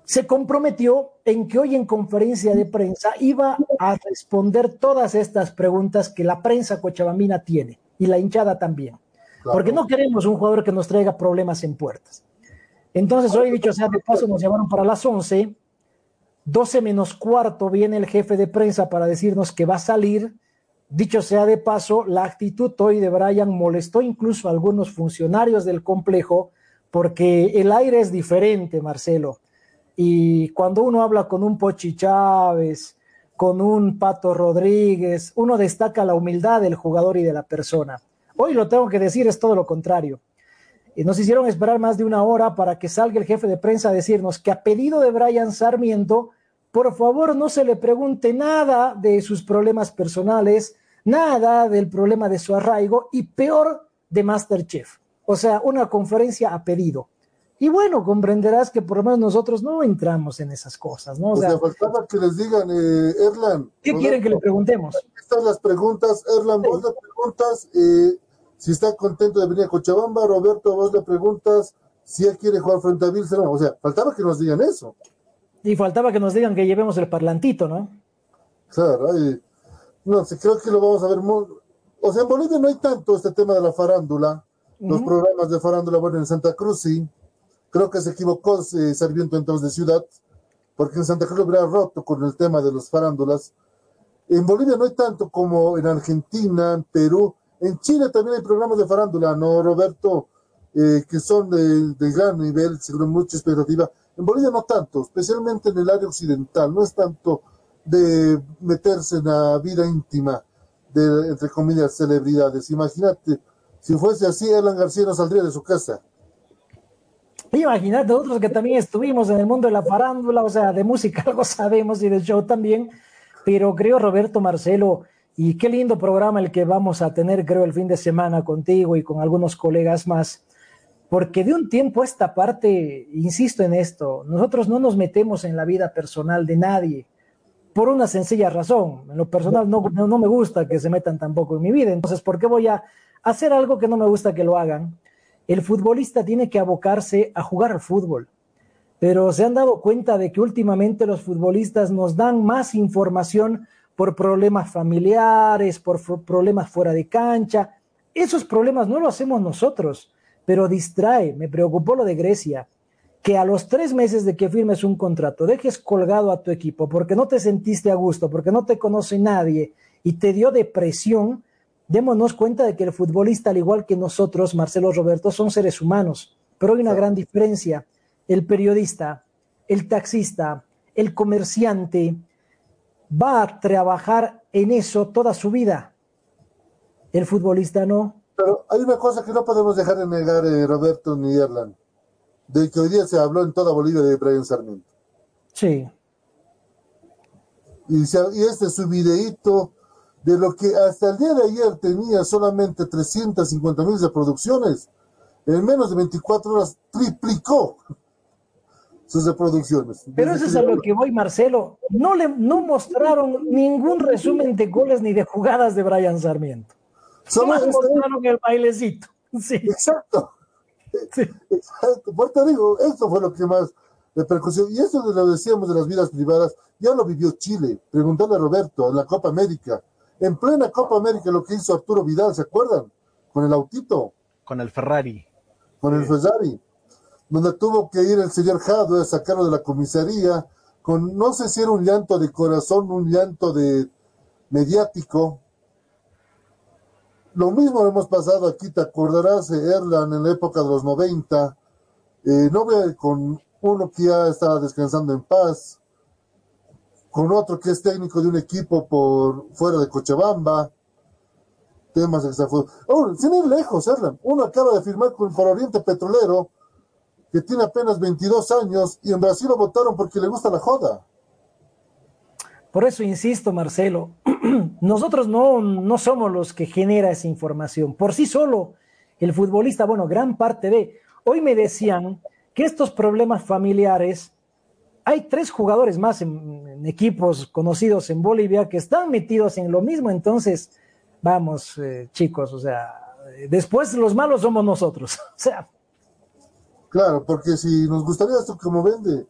Se comprometió en que hoy en conferencia de prensa iba a responder todas estas preguntas que la prensa cochabambina tiene y la hinchada también. Porque no queremos un jugador que nos traiga problemas en puertas. Entonces, hoy, dicho sea de paso, nos llamaron para las 11. 12 menos cuarto viene el jefe de prensa para decirnos que va a salir. Dicho sea de paso, la actitud hoy de Brian molestó incluso a algunos funcionarios del complejo porque el aire es diferente, Marcelo. Y cuando uno habla con un Pochi Chávez, con un Pato Rodríguez, uno destaca la humildad del jugador y de la persona. Hoy lo tengo que decir, es todo lo contrario. Y nos hicieron esperar más de una hora para que salga el jefe de prensa a decirnos que a pedido de Brian Sarmiento, por favor no se le pregunte nada de sus problemas personales, nada del problema de su arraigo y peor de Masterchef. O sea, una conferencia a pedido. Y bueno, comprenderás que por lo menos nosotros no entramos en esas cosas, ¿no? O, sea, faltaba que les digan, eh, Erlan. ¿Qué quieren que le preguntemos? Estas las preguntas, Erlan, vos las preguntas, eh, si está contento de venir a Cochabamba, Roberto, vos le preguntas si él quiere jugar frente a Bilzero. O sea, faltaba que nos digan eso. Y faltaba que nos digan que llevemos el parlantito, ¿no? Claro, no sé, creo que lo vamos a ver muy... O sea, en Bolivia no hay tanto este tema de la farándula, los programas de farándula, bueno, en Santa Cruz sí. Creo que se equivocó eh, Sarmiento entonces de ciudad, porque en Santa Cruz hubiera roto con el tema de los farándulas. En Bolivia no hay tanto como en Argentina, en Perú, en Chile también hay programas de farándula, ¿no, Roberto? Eh, que son de, gran nivel, según mucha expectativa. En Bolivia no tanto, especialmente en el área occidental, no es tanto de meterse en la vida íntima de, entre comillas, celebridades. Imagínate, si fuese así, Alan García no saldría de su casa. Imagínate, nosotros que también estuvimos en el mundo de la farándula, o sea, de música *laughs* algo sabemos y de show también, pero creo, Roberto Marcelo, y qué lindo programa el que vamos a tener, creo, el fin de semana contigo y con algunos colegas más, porque de un tiempo a esta parte, insisto en esto, nosotros no nos metemos en la vida personal de nadie, por una sencilla razón. En lo personal no, no, me gusta que se metan tampoco en mi vida, entonces, ¿por qué voy a hacer algo que no me gusta que lo hagan? El futbolista tiene que abocarse a jugar al fútbol, pero se han dado cuenta de que últimamente los futbolistas nos dan más información por problemas familiares, por problemas fuera de cancha. Esos problemas no lo hacemos nosotros pero distrae. Me preocupó lo de Grecia, que a los tres meses de que firmes un contrato dejes colgado a tu equipo porque no te sentiste a gusto, porque no te conoce nadie y te dio depresión, démonos cuenta de que el futbolista, al igual que nosotros, Marcelo Roberto, son seres humanos, pero hay una gran diferencia. El periodista, el taxista, el comerciante va a trabajar en eso toda su vida. El futbolista no. Pero hay una cosa que no podemos dejar de negar, eh, Roberto ni Erlan, de que hoy día se habló en toda Bolivia de Brian Sarmiento. Sí. Y, y este es su videíto de lo que hasta el día de ayer tenía solamente 350 mil reproducciones. En menos de 24 horas triplicó sus reproducciones. Pero eso es a lo que voy, Marcelo. No le no mostraron ningún resumen de goles ni de jugadas de Brian Sarmiento. Solo mostraron el bailecito. *laughs* Sí. Exacto. Sí. Exacto. Por te digo, esto fue lo que más repercusión. Y eso de lo decíamos de las vidas privadas, ya lo vivió Chile. Preguntarle a Roberto en la Copa América. En plena Copa América lo que hizo Arturo Vidal, ¿se acuerdan? Con el autito. Con el Ferrari. Con el Ferrari. Donde tuvo que ir el señor Jado a sacarlo de la comisaría con, no sé si era un llanto de corazón, un llanto de mediático, lo mismo hemos pasado aquí, te acordarás, Erlan, en la época de los 90, eh, no ve con uno que ya estaba descansando en paz, con otro que es técnico de un equipo por fuera de Cochabamba, temas extrafútbol. Oh, sin ir lejos, Erlan, uno acaba de firmar con por Oriente Petrolero, que tiene apenas 22 años, y en Brasil lo votaron porque le gusta la joda. Por eso insisto, Marcelo, *clears throat* nosotros no, no somos los que genera esa información. Por sí solo, el futbolista, bueno, gran parte de... Hoy me decían que estos problemas familiares, hay tres jugadores más en, equipos conocidos en Bolivia que están metidos en lo mismo, entonces, vamos, eh, chicos, o sea, después los malos somos nosotros, *laughs* o sea. Claro, porque si nos gustaría esto como vende,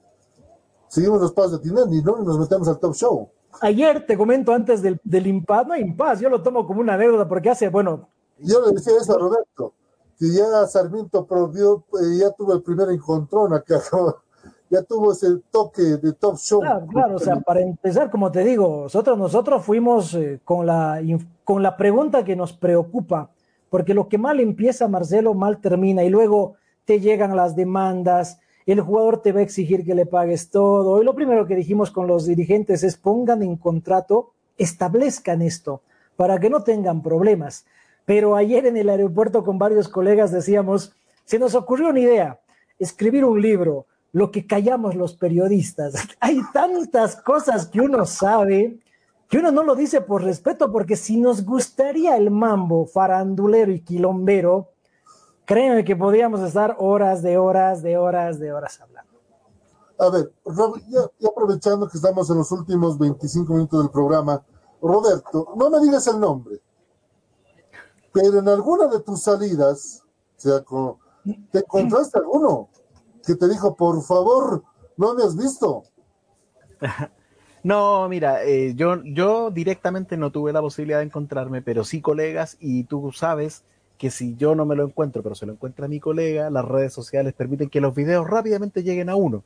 seguimos los pasos de Tinelli, ¿no? Y nos metemos al top show. Ayer te comento antes del, del impas, no hay impas, yo lo tomo como una deuda porque hace, bueno. Yo le decía eso a Roberto, que ya Sarmiento prohibió, eh, ya tuvo el primer encontrón acá, *laughs* ya tuvo ese toque de top show. Claro, claro, o sea, para empezar, como te digo, nosotros, nosotros fuimos eh, con, la, con la pregunta que nos preocupa, porque lo que mal empieza, Marcelo, mal termina, y luego te llegan las demandas, el jugador te va a exigir que le pagues todo. Y lo primero que dijimos con los dirigentes es pongan en contrato, establezcan esto para que no tengan problemas. Pero ayer en el aeropuerto con varios colegas decíamos, se nos ocurrió una idea, escribir un libro, lo que callamos los periodistas. *laughs* Hay tantas cosas que uno sabe que uno no lo dice por respeto, porque si nos gustaría el mambo farandulero y quilombero, créeme que podríamos estar horas de horas de horas de horas hablando. A ver, ya, aprovechando que estamos en los últimos 25 minutos del programa, Roberto, no me digas el nombre, pero en alguna de tus salidas, o sea, ¿te encontraste alguno que te dijo, por favor, no me has visto? *laughs* No, mira, eh, yo, yo directamente no tuve la posibilidad de encontrarme, pero sí colegas, y tú sabes que si yo no me lo encuentro, pero se lo encuentra mi colega, las redes sociales permiten que los videos rápidamente lleguen a uno.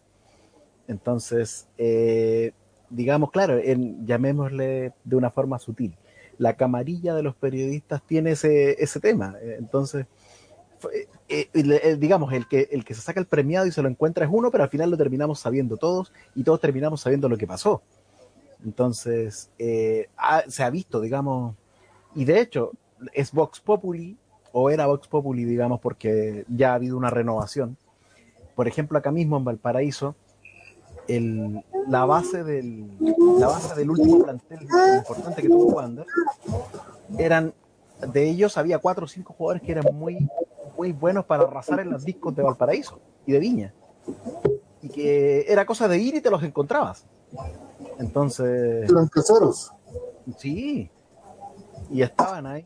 Entonces, eh, digamos, claro, llamémosle de una forma sutil. La camarilla de los periodistas tiene ese, ese tema. Entonces, eh, eh, digamos, el que, el que se saca el premiado y se lo encuentra es uno, pero al final lo terminamos sabiendo todos y todos terminamos sabiendo lo que pasó. Entonces, se ha visto, digamos, y de hecho, es Vox Populi, o era Vox Populi, digamos, porque ya ha habido una renovación. Por ejemplo, acá mismo en Valparaíso, el, la, base del, la base del último plantel importante que tuvo Wander, eran, de ellos había cuatro o cinco jugadores que eran muy, muy buenos para arrasar en los discos de Valparaíso y de Viña. Y que era cosa de ir y te los encontrabas. Entonces. Eran caseros. Sí. Y estaban ahí,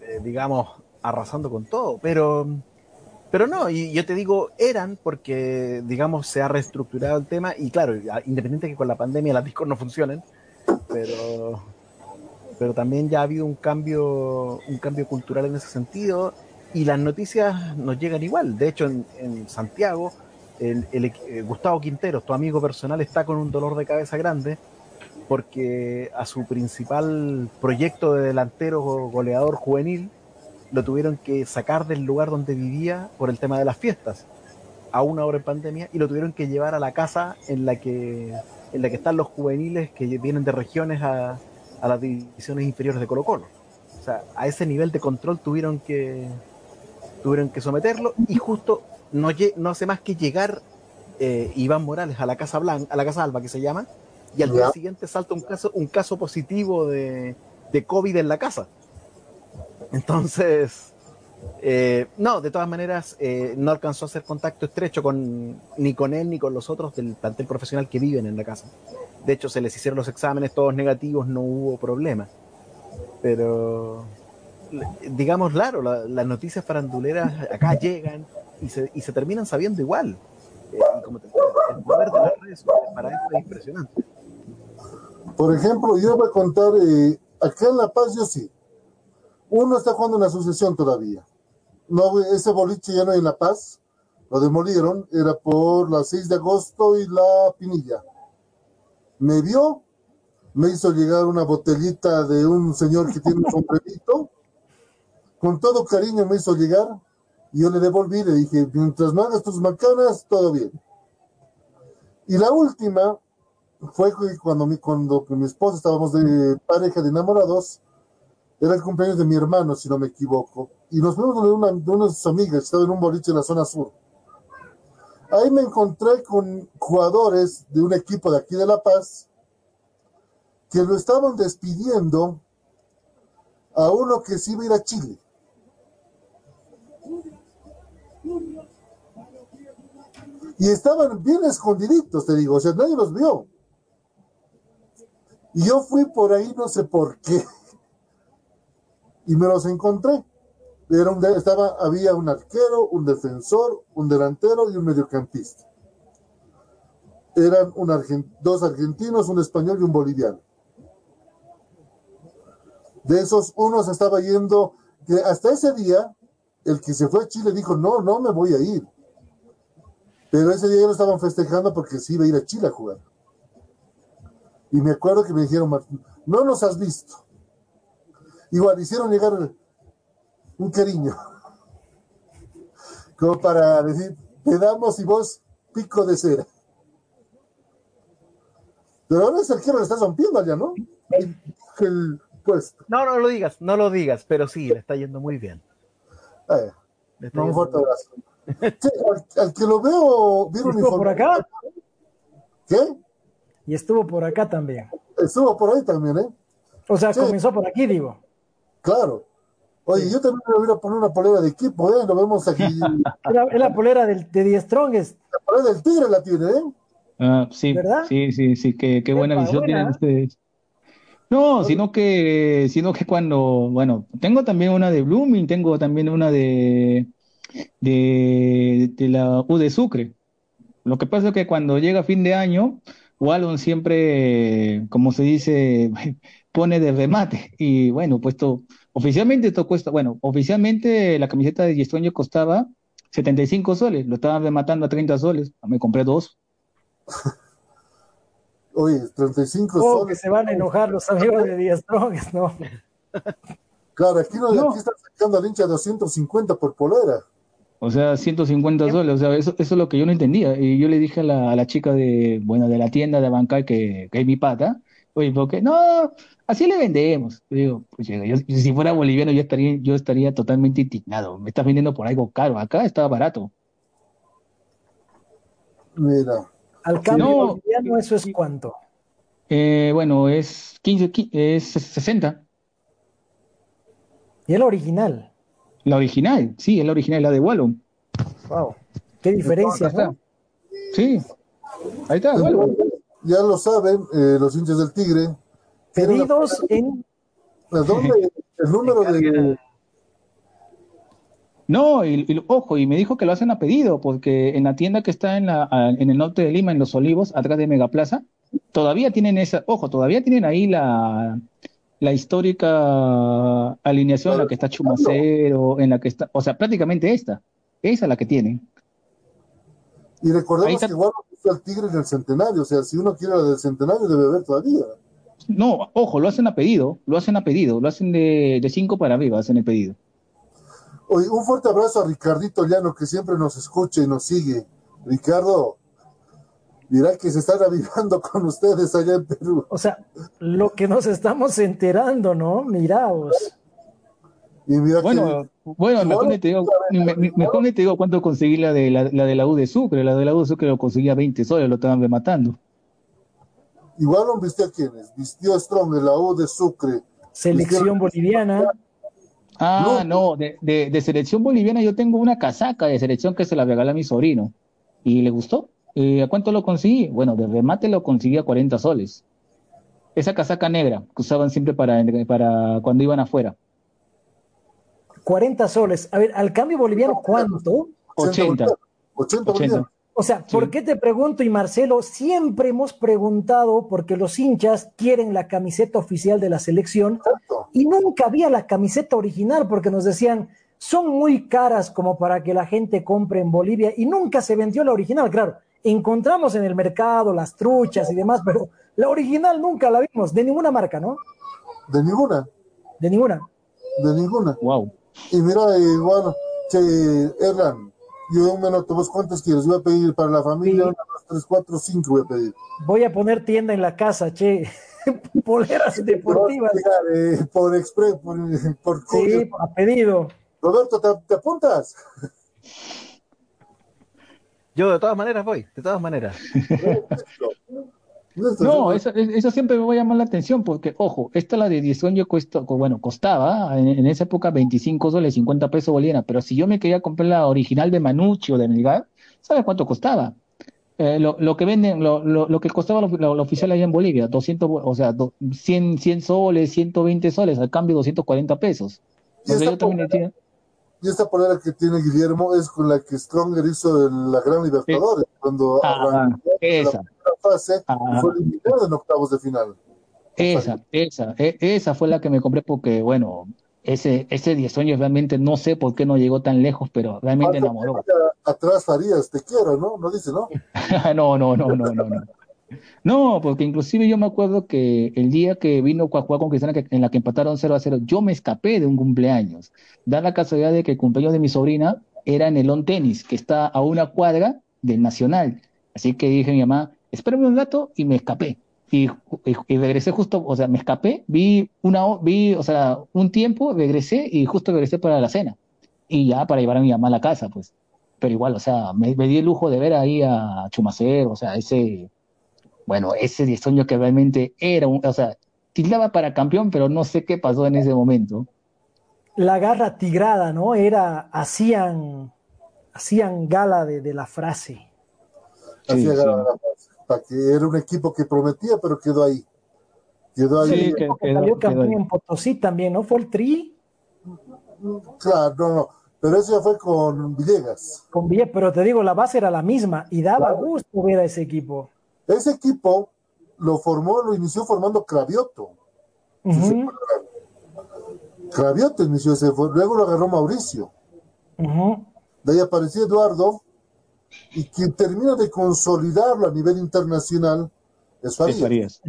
eh, digamos, arrasando con todo. Pero, pero no, y yo te digo, eran porque, digamos, se ha reestructurado el tema. Y claro, independiente que con la pandemia las discos no funcionen, pero, pero también ya ha habido un cambio, un cambio cultural en ese sentido. Y las noticias nos llegan igual. De hecho, en, en Santiago el, eh, Gustavo Quinteros, tu amigo personal, está con un dolor de cabeza grande porque a su principal proyecto de delantero goleador juvenil lo tuvieron que sacar del lugar donde vivía por el tema de las fiestas, a una hora en pandemia, y lo tuvieron que llevar a la casa en la que, en la que están los juveniles que vienen de regiones a, a las divisiones inferiores de Colo Colo. O sea, a ese nivel de control tuvieron que, tuvieron que someterlo y justo no, no hace más que llegar eh, Iván Morales a la Casa Blanca, a la Casa Alba que se llama, y al día siguiente salta un caso, un caso positivo de, de COVID en la casa. Entonces, eh, no, de todas maneras, eh, no alcanzó a hacer contacto estrecho con, ni con él ni con los otros del plantel profesional que viven en la casa. De hecho, se les hicieron los exámenes todos negativos, no hubo problema. Pero, digamos, claro, las noticias faranduleras acá llegan, y se, y se terminan sabiendo igual. Eh, el poder de las redes para eso es impresionante. Por ejemplo, yo voy a contar, acá en La Paz yo sí. Uno está jugando en la sucesión todavía. No, ese boliche ya no hay en La Paz, lo demolieron, era por la 6 de agosto y la Pinilla. Me vio, me hizo llegar una botellita de un señor que tiene un *laughs* sombrerito, con todo cariño me hizo llegar, y yo le devolví, le dije, mientras no hagas tus macanas, todo bien. Y la última fue cuando mi, cuando mi esposa estábamos de pareja de enamorados, era el cumpleaños de mi hermano, si no me equivoco, y nos fuimos de una de unas amigas, estaba en un boliche en la zona sur. Ahí me encontré con jugadores de un equipo de aquí de La Paz que lo estaban despidiendo a uno que sí iba a ir a Chile. Y estaban bien escondiditos, te digo, o sea, nadie los vio. Y yo fui por ahí, no sé por qué. Y me los encontré. Era estaba, había un arquero, un defensor, un delantero y un mediocampista. Eran un dos argentinos, un español y un boliviano. De esos, uno se estaba yendo, que hasta ese día, el que se fue a Chile dijo, no, no me voy a ir pero ese día ya lo estaban festejando porque sí iba a ir a Chile a jugar. Y me acuerdo que me dijeron, no nos has visto. Igual, hicieron llegar un cariño. Como para decir, te damos y vos pico de cera. Pero ahora es el que le está rompiendo allá, ¿no? El, puesto. No, no lo digas, no lo digas, pero sí, le está yendo muy bien. Eh, un fuerte abrazo al, que lo veo, ¿Estuvo por acá? ¿Qué? Y estuvo por acá también. Estuvo por ahí también, ¿eh? O sea, comenzó por aquí, digo. Claro. Oye, yo también me voy a poner una polera de equipo, ¿eh? Lo vemos aquí. *laughs* es la polera del, de The Strongest. La polera del Tigre la tiene, ¿eh? Ah, sí, ¿verdad? Sí, sí, sí, qué, qué buena visión tienen ustedes. No, sino que, sino que cuando, bueno, tengo también una de Blooming, tengo también una de, de, la U de Sucre. Lo que pasa es que cuando llega fin de año, Wallon siempre, como se dice, pone de remate. Y bueno, puesto, oficialmente esto cuesta, bueno, oficialmente la camiseta de Yestoño costaba 75 soles, lo estaban rematando a 30 soles, me compré dos. *laughs* Oye, 35 oh, soles. que se van a enojar los amigos de Díaz ¿no? *laughs* Claro, aquí, no, aquí están sacando al hincha 250 por polera. O sea, 150 soles, o sea, eso, eso es lo que yo no entendía. Y yo le dije a la, a la chica de, bueno, de la tienda de Bancay, que, que es mi pata, Oye, porque no, así le vendemos. Digo, pues, si fuera boliviano yo estaría, yo estaría totalmente indignado. Me estás vendiendo por algo caro. Acá está barato. Mira. Al cambio boliviano, ¿eso es cuánto? Eh, bueno, es 15, es 60. ¿Y el original? La original, sí, es la original, la de Wallon. Wow, qué diferencia, ¿no? Sí, ahí está, Ya lo saben eh, los hinchas del Tigre. Pedidos en... ¿Dónde? *laughs* El número de... No, y, ojo, y me dijo que lo hacen a pedido, porque en la tienda que está en, la, en el norte de Lima, en Los Olivos, atrás de Megaplaza, todavía tienen esa, ojo, todavía tienen ahí la, la histórica alineación en la que está Chumacero, en la que está, o sea, prácticamente esta, esa es la que tienen. Y recordemos que igual está el Tigre en el centenario, o sea, si uno quiere la del centenario debe haber todavía. No, ojo, lo hacen a pedido, lo hacen a pedido, lo hacen de, de cinco para arriba, hacen el pedido. Oye, un fuerte abrazo a Ricardito Llano que siempre nos escucha y nos sigue. Ricardo, dirá que se está avivando *laughs* con ustedes allá en Perú. O sea, lo que nos estamos enterando, ¿no? Miraos. Y mira bueno, bueno, mejor te, digo, mejor te digo cuánto conseguí la de la, de la U de Sucre, la de la U de Sucre lo conseguía 20 soles, lo estaban rematando. Igual lo vistió a quienes, vistió Strong de la U de Sucre. Selección boliviana. Ah, no, de, de, de, selección boliviana yo tengo una casaca de selección que se la regala a mi sobrino. ¿Y le gustó? Eh, ¿A cuánto lo conseguí? Bueno, de remate lo conseguí a 40 soles. Esa casaca negra que usaban siempre para, para cuando iban afuera. 40 soles. A ver, al cambio boliviano, ¿cuánto? 80. 80. O sea, ¿por qué te pregunto? Y Marcelo, siempre hemos preguntado porque los hinchas quieren la camiseta oficial de la selección y nunca había la camiseta original porque nos decían, son muy caras como para que la gente compre en Bolivia y nunca se vendió la original, claro encontramos en el mercado las truchas y demás, pero la original nunca la vimos, de ninguna marca, ¿no? De ninguna. De ninguna. De ninguna. Wow. Y mira, igual, che, Erlan, yo me noto, vos cuántos quieres, voy a pedir para la familia, una, dos, tres, cuatro, cinco voy a pedir. Voy a poner tienda en la casa, che, *laughs* poleras deportivas. Eh, por express, por, por Sí, a pedido. Roberto, ¿te, te apuntas? Yo de todas maneras voy, de todas maneras. No, eso, siempre me va a llamar la atención porque, ojo, esta la de 10 años cuesta, bueno, costaba en, esa época 25 soles, 50 pesos bolivianos, pero si yo me quería comprar la original de Manucci o de Melgar, ¿sabes cuánto costaba? Eh, lo, que venden, lo, lo, que costaba lo, oficial allá en Bolivia, 200, o sea, 100, 100 soles, 120 soles, al cambio 240 pesos. yo y esta polera que tiene Guillermo es con la que Stronger hizo la Gran Libertadores, cuando ah, esa. la fase ah. fue eliminado en octavos de final. Esa, esa, e, esa fue la que me compré porque, bueno, ese, ese 10 años realmente no sé por qué no llegó tan lejos, pero realmente enamoró. Atrás Farías, te quiero, ¿no? No dice, ¿no? *laughs* no, no, no, no, no, no. No, porque inclusive yo me acuerdo que el día que vino a jugar con Cristiana, en la que empataron 0 a 0, yo me escapé de un cumpleaños. Da la casualidad de que el cumpleaños de mi sobrina era en el on tenis, que está a una cuadra del Nacional. Así que dije a mi mamá, espérame un rato y me escapé. Y, regresé justo, o sea, me escapé, vi una, vi, o sea, un tiempo, regresé y justo regresé para la cena. Y ya para llevar a mi mamá a la casa, pues. Pero igual, o sea, me, me di el lujo de ver ahí a Chumacero, o sea, ese, bueno, ese diseño que realmente era un, o sea, tildaba para campeón, pero no sé qué pasó en ese momento. La garra tigrada, ¿no? Era, hacían, hacían gala de, la frase. Hacía gala de la frase. Que era un equipo que prometía, pero quedó ahí. Quedó ahí. Sí, que, salió campeón en Potosí también, ¿no? Fue el tri. Claro, no, no. Pero eso ya fue con Villegas. Con Villegas, pero te digo, la base era la misma y daba gusto ver a ese equipo. Ese equipo lo formó, lo inició formando Cravioto. Cravioto inició ese, luego lo agarró Mauricio. De ahí apareció Eduardo, y quien termina de consolidarlo a nivel internacional es Farías.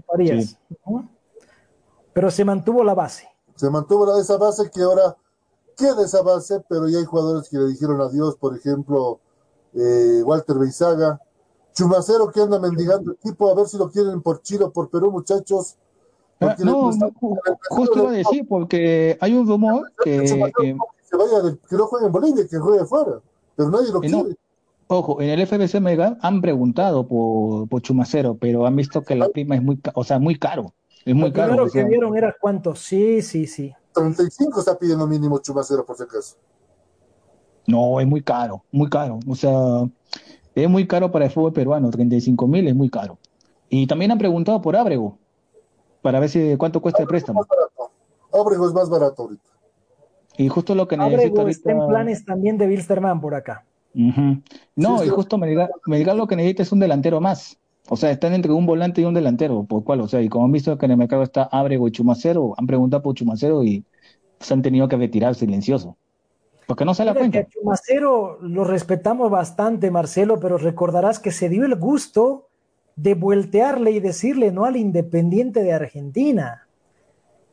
Pero se mantuvo la base. Se mantuvo la, esa base que ahora queda esa base, pero ya hay jugadores que le dijeron adiós, por ejemplo, eh, Walter Beizaga, Chumacero que anda mendigando equipo, a ver si lo quieren por Chile o por Perú, muchachos. Ah, no, justo iba a decir, porque hay un rumor que, que, vaya que no juegue en Bolivia, que juegue afuera, pero nadie lo quiere. Ojo, en el FBC Mega han preguntado por, por Chumacero, pero han visto que la prima es muy, o sea, muy caro. Es muy caro. Lo que vieron era cuánto, sí, sí, sí. 35 está pidiendo mínimo Chumacero, por si acaso. No, es muy caro, muy caro. O sea, es muy caro para el fútbol peruano, 35 mil es muy caro. Y también han preguntado por Ábrego, para ver si cuánto cuesta el préstamo. Ábrego es más barato ahorita. Y justo lo que necesito ahorita... está en planes también de Wilstermann por acá. No, y justo me diga, me diga lo que necesita es un delantero más. O sea, están entre un volante y un delantero, por cual, o sea, y como han visto que en el mercado está Ábrego y Chumacero, han preguntado por Chumacero y se han tenido que retirar silencioso. Porque no se la cuenta. Chumacero lo respetamos bastante, Marcelo, pero recordarás que se dio el gusto de voltearle y decirle no al Independiente de Argentina.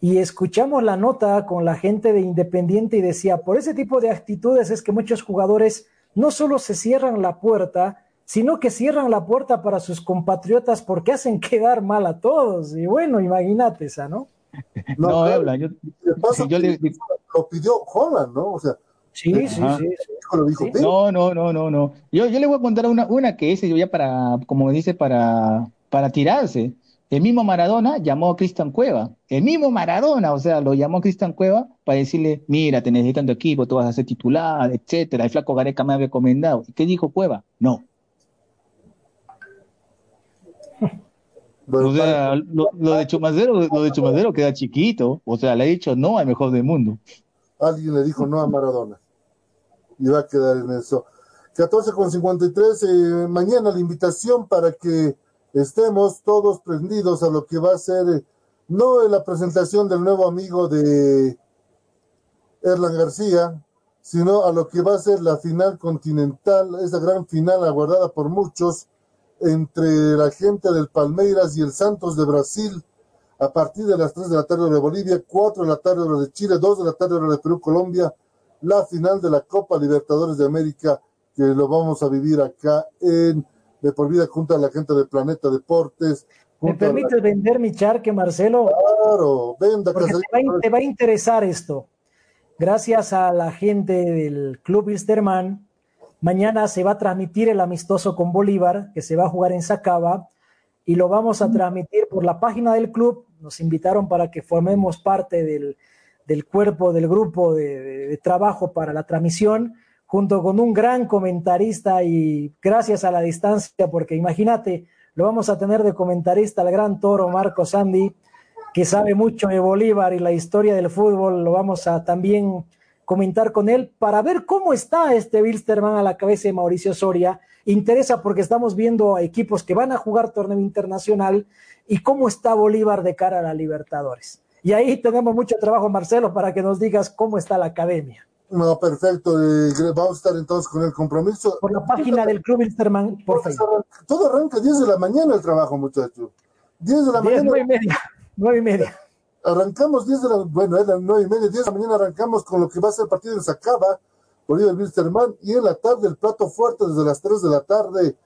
Y escuchamos la nota con la gente de Independiente y decía, por ese tipo de actitudes es que muchos jugadores no solo se cierran la puerta, sino que cierran la puerta para sus compatriotas porque hacen quedar mal a todos. Y bueno, imagínate esa, ¿no? *laughs* No, habla, yo, le, lo pidió Holland, ¿no? O sea, Sí, sí, sí, No, no, no, no, no. Yo, yo le voy a contar una, una que es yo ya para, como dice, para, para tirarse. El mismo Maradona llamó a Cristian Cueva. El mismo Maradona, o sea, lo llamó a Cristian Cueva para decirle, mira, te necesitan tu equipo, tú vas a ser titular, etcétera. El flaco Gareca me había recomendado. ¿Y qué dijo Cueva? No. o sea, lo, de Chumacero, lo de Chumacero queda chiquito. O sea, le ha dicho no al mejor del mundo. Alguien le dijo no a Maradona y va a quedar en eso. 14 con 53, eh, mañana la invitación para que estemos todos prendidos a lo que va a ser, eh, no la presentación del nuevo amigo de Erlan García, sino a lo que va a ser la final continental, esa gran final aguardada por muchos entre la gente del Palmeiras y el Santos de Brasil a partir de las 3 de la tarde de Bolivia, 4 de la tarde de Chile, 2 de la tarde de Perú, Colombia, la final de la Copa Libertadores de América, que lo vamos a vivir acá en de por vida junto a la gente de Planeta Deportes. ¿Me permites vender mi charque, Marcelo? Claro, venda. Porque te va, a interesar esto. Gracias a la gente del Club Wilstermann, mañana se va a transmitir el amistoso con Bolívar, que se va a jugar en Sacaba, y lo vamos a transmitir por la página del club. Nos invitaron para que formemos parte del, del cuerpo, del grupo de, trabajo para la transmisión, junto con un gran comentarista y gracias a la distancia, porque imagínate, lo vamos a tener de comentarista al gran toro Marco Sandy, que sabe mucho de Bolívar y la historia del fútbol, lo vamos a también comentar con él para ver cómo está este Wilstermann a la cabeza de Mauricio Soria. Interesa porque estamos viendo equipos que van a jugar torneo internacional y cómo está Bolívar de cara a la Libertadores. Y ahí tenemos mucho trabajo, Marcelo, para que nos digas cómo está la academia. No, perfecto. Vamos a estar entonces con el compromiso. Por la página del Club Interman, por favor. Todo arranca 10 de la mañana el trabajo, muchachos. 10 de la mañana. 9 y media. 9 y media. Arrancamos 10 de la, bueno, es las 9 y media, 10 de la mañana arrancamos con lo que va a ser el partido en Sacaba, por el Wilstermann, y en la tarde el plato fuerte desde las 3 de la tarde,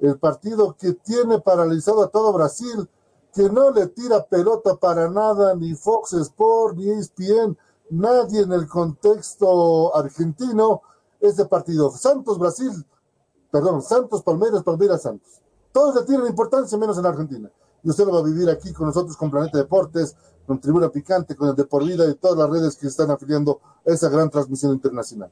el partido que tiene paralizado a todo Brasil, que no le tira pelota para nada ni Fox Sport ni ESPN, nadie en el contexto argentino, este partido. Santos Brasil, perdón, Santos Palmeiras, Palmeiras Santos. Todos le tienen importancia menos en Argentina. Y usted lo va a vivir aquí con nosotros, con Planeta Deportes, con Tribuna Picante, con el de por vida y todas las redes que están afiliando a esa gran transmisión internacional.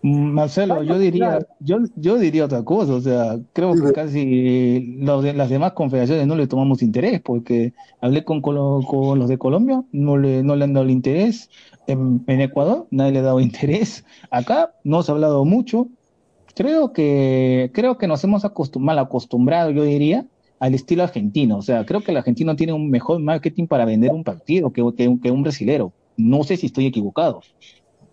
Marcelo, yo diría, yo, yo diría otra cosa, o sea, creo que casi los de, las demás confederaciones no le tomamos interés, porque hablé con, con, los de Colombia, no le, no le han dado el interés, en, Ecuador nadie le ha dado *laughs* interés, acá no se ha hablado mucho, creo que, creo que nos hemos mal acostumbrado, yo diría, al estilo argentino, o sea, creo que el argentino tiene un mejor marketing para vender un partido que, que, que un brasilero, no sé si estoy equivocado.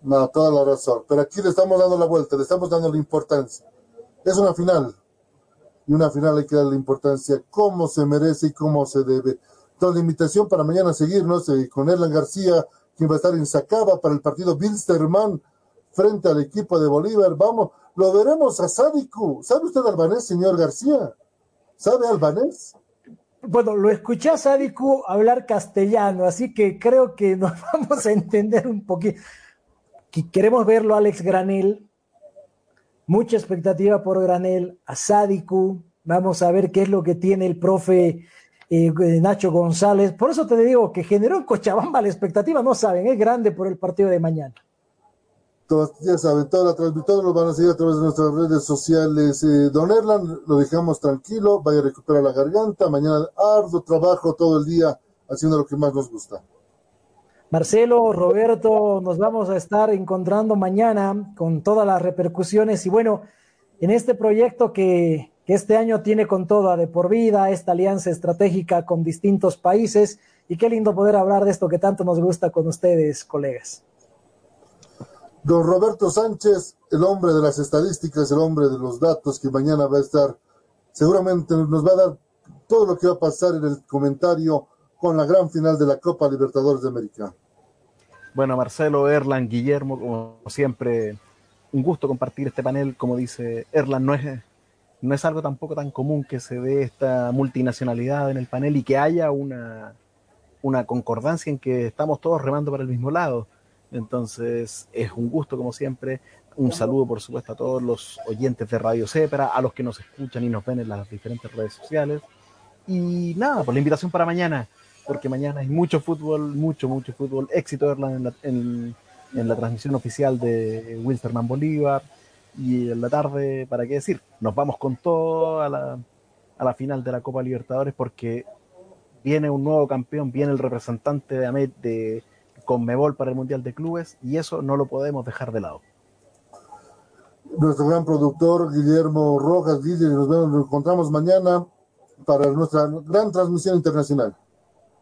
No, toda la razón. Pero aquí le estamos dando la vuelta, le estamos dando la importancia. Es una final. Y una final hay que darle importancia como se merece y cómo se debe. Entonces, la invitación para mañana seguirnos eh, con Erlan García, quien va a estar en Sacaba para el partido Bilsterman frente al equipo de Bolívar. Vamos, lo veremos a Sádico. ¿Sabe usted albanés, señor García? ¿Sabe albanés? bueno, lo escuché a Sadiku hablar castellano, así que creo que nos *laughs* vamos a entender un poquito. Queremos verlo Alex Granel, mucha expectativa por Granel, a Sadiku, vamos a ver qué es lo que tiene el profe eh, Nacho González. Por eso te digo que generó en Cochabamba la expectativa, no saben, es grande por el partido de mañana. Todos, ya saben, toda la transmisión lo van a seguir a través de nuestras redes sociales. Eh, don Erland, lo dejamos tranquilo, vaya a recuperar la garganta. Mañana arduo trabajo todo el día haciendo lo que más nos gusta. Marcelo, Roberto, nos vamos a estar encontrando mañana con todas las repercusiones y bueno, en este proyecto que, este año tiene con todo de por vida, esta alianza estratégica con distintos países y qué lindo poder hablar de esto que tanto nos gusta con ustedes, colegas. Don Roberto Sánchez, el hombre de las estadísticas, el hombre de los datos, que mañana va a estar, seguramente nos va a dar todo lo que va a pasar en el comentario con la gran final de la Copa Libertadores de América. Bueno, Marcelo, Erlan, Guillermo, como siempre, un gusto compartir este panel. Como dice Erlan, no es, no es algo tampoco tan común que se dé esta multinacionalidad en el panel y que haya una, una concordancia en que estamos todos remando para el mismo lado. Entonces, es un gusto, como siempre. Un saludo, por supuesto, a todos los oyentes de Radio Cepra, a los que nos escuchan y nos ven en las diferentes redes sociales. Y nada, por la invitación para mañana, porque mañana hay mucho fútbol, mucho, mucho fútbol. Éxito verla en la, en, la transmisión oficial de Wilstermann Bolívar. Y en la tarde, ¿para qué decir? Nos vamos con todo a la, a la final de la Copa Libertadores, porque viene un nuevo campeón, viene el representante de, Amet, de con Mebol para el Mundial de Clubes y eso no lo podemos dejar de lado. Nuestro gran productor Guillermo Rojas, Guille, nos, vemos, nos encontramos mañana para nuestra gran transmisión internacional.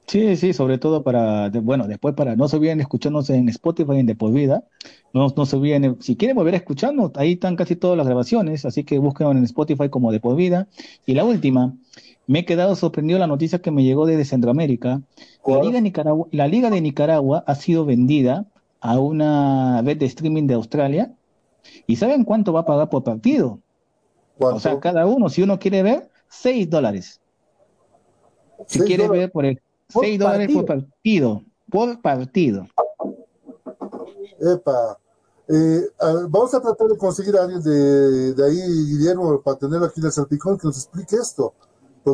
Sí, sí, sobre todo para, bueno, después para, no se olviden de escucharnos en Spotify en De Por Vida, no, no se olviden, si quieren volver a escucharnos, ahí están casi todas las grabaciones, así que busquen en Spotify como De Por Vida. Y la última, me he quedado sorprendido la noticia que me llegó desde Centroamérica. La Liga, Nicaragua, la Liga de Nicaragua ha sido vendida a una red de streaming de Australia. ¿Y saben cuánto va a pagar por partido? O sea, cada uno, si uno quiere ver, 6 dólares. Si quiere ver por el 6 dólares por partido. Por partido. Epa. Eh, vamos a tratar de conseguir a alguien de, de ahí, Guillermo, para tenerlo aquí en el salpicón que nos explique esto.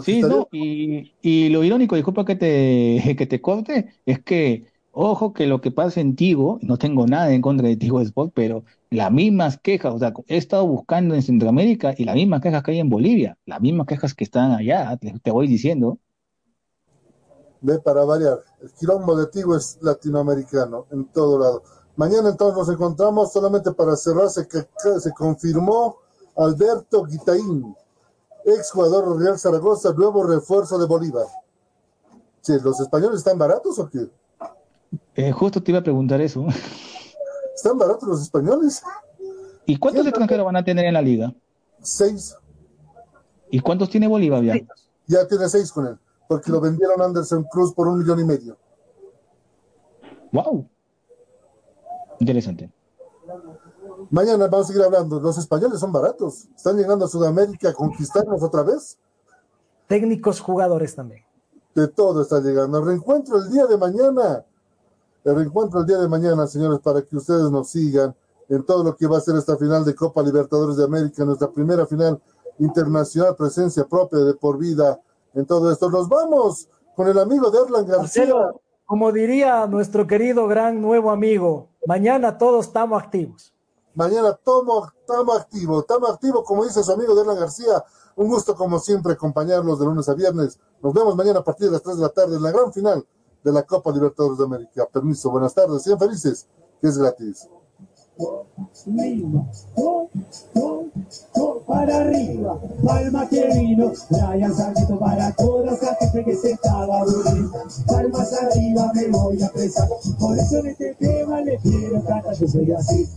Sí, no, y, y, lo irónico, disculpa que te, *laughs* que te corte, es que, ojo, que lo que pasa en Tigo, no tengo nada en contra de Tigo Sport, pero las mismas quejas, o sea, he estado buscando en Centroamérica y las mismas quejas que hay en Bolivia, las mismas quejas que están allá, te, voy diciendo. Ve para variar, el quilombo de Tigo es latinoamericano, en todo lado. Mañana entonces nos encontramos, solamente para cerrarse, que se confirmó Alberto Guitaín ex jugador Real Zaragoza, nuevo refuerzo de Bolívar. ¿Los españoles están baratos o qué? Eh, justo te iba a preguntar eso. *laughs* ¿Están baratos los españoles? ¿Y cuántos extranjeros van a tener en la liga? Seis. ¿Y cuántos tiene Bolívar ya? Ya tiene seis con él, porque lo vendieron a Anderson Cruz por un millón y medio. ¡Wow! Interesante. Mañana vamos a seguir hablando. Los españoles son baratos. Están llegando a Sudamérica a conquistarnos otra vez. Técnicos, jugadores también. De todo está llegando. El reencuentro el día de mañana. El reencuentro el día de mañana, señores, para que ustedes nos sigan en todo lo que va a ser esta final de Copa Libertadores de América, nuestra primera final internacional, presencia propia de por vida en todo esto. Nos vamos con el amigo de Erlan García. como diría nuestro querido gran nuevo amigo, mañana todos estamos activos. Mañana estamos activos, estamos activos, como dice su amigo Derlan García. Un gusto, como siempre, acompañarlos de lunes a viernes. Nos vemos mañana a partir de las 3 de la tarde en la gran final de la Copa Libertadores de América. Permiso, buenas tardes, sean felices, que es gratis para arriba, palma que vino, Brian Sargento para todas la gente que se estaba aburriendo. Palmas arriba me voy a presar, por eso en este tema le quiero cantar, yo soy así,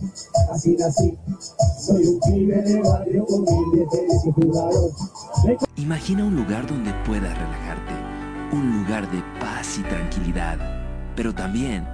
así nací. Soy un pibe de barrio humilde, feliz y jugador. Imagina un lugar donde puedas relajarte, un lugar de paz y tranquilidad, pero también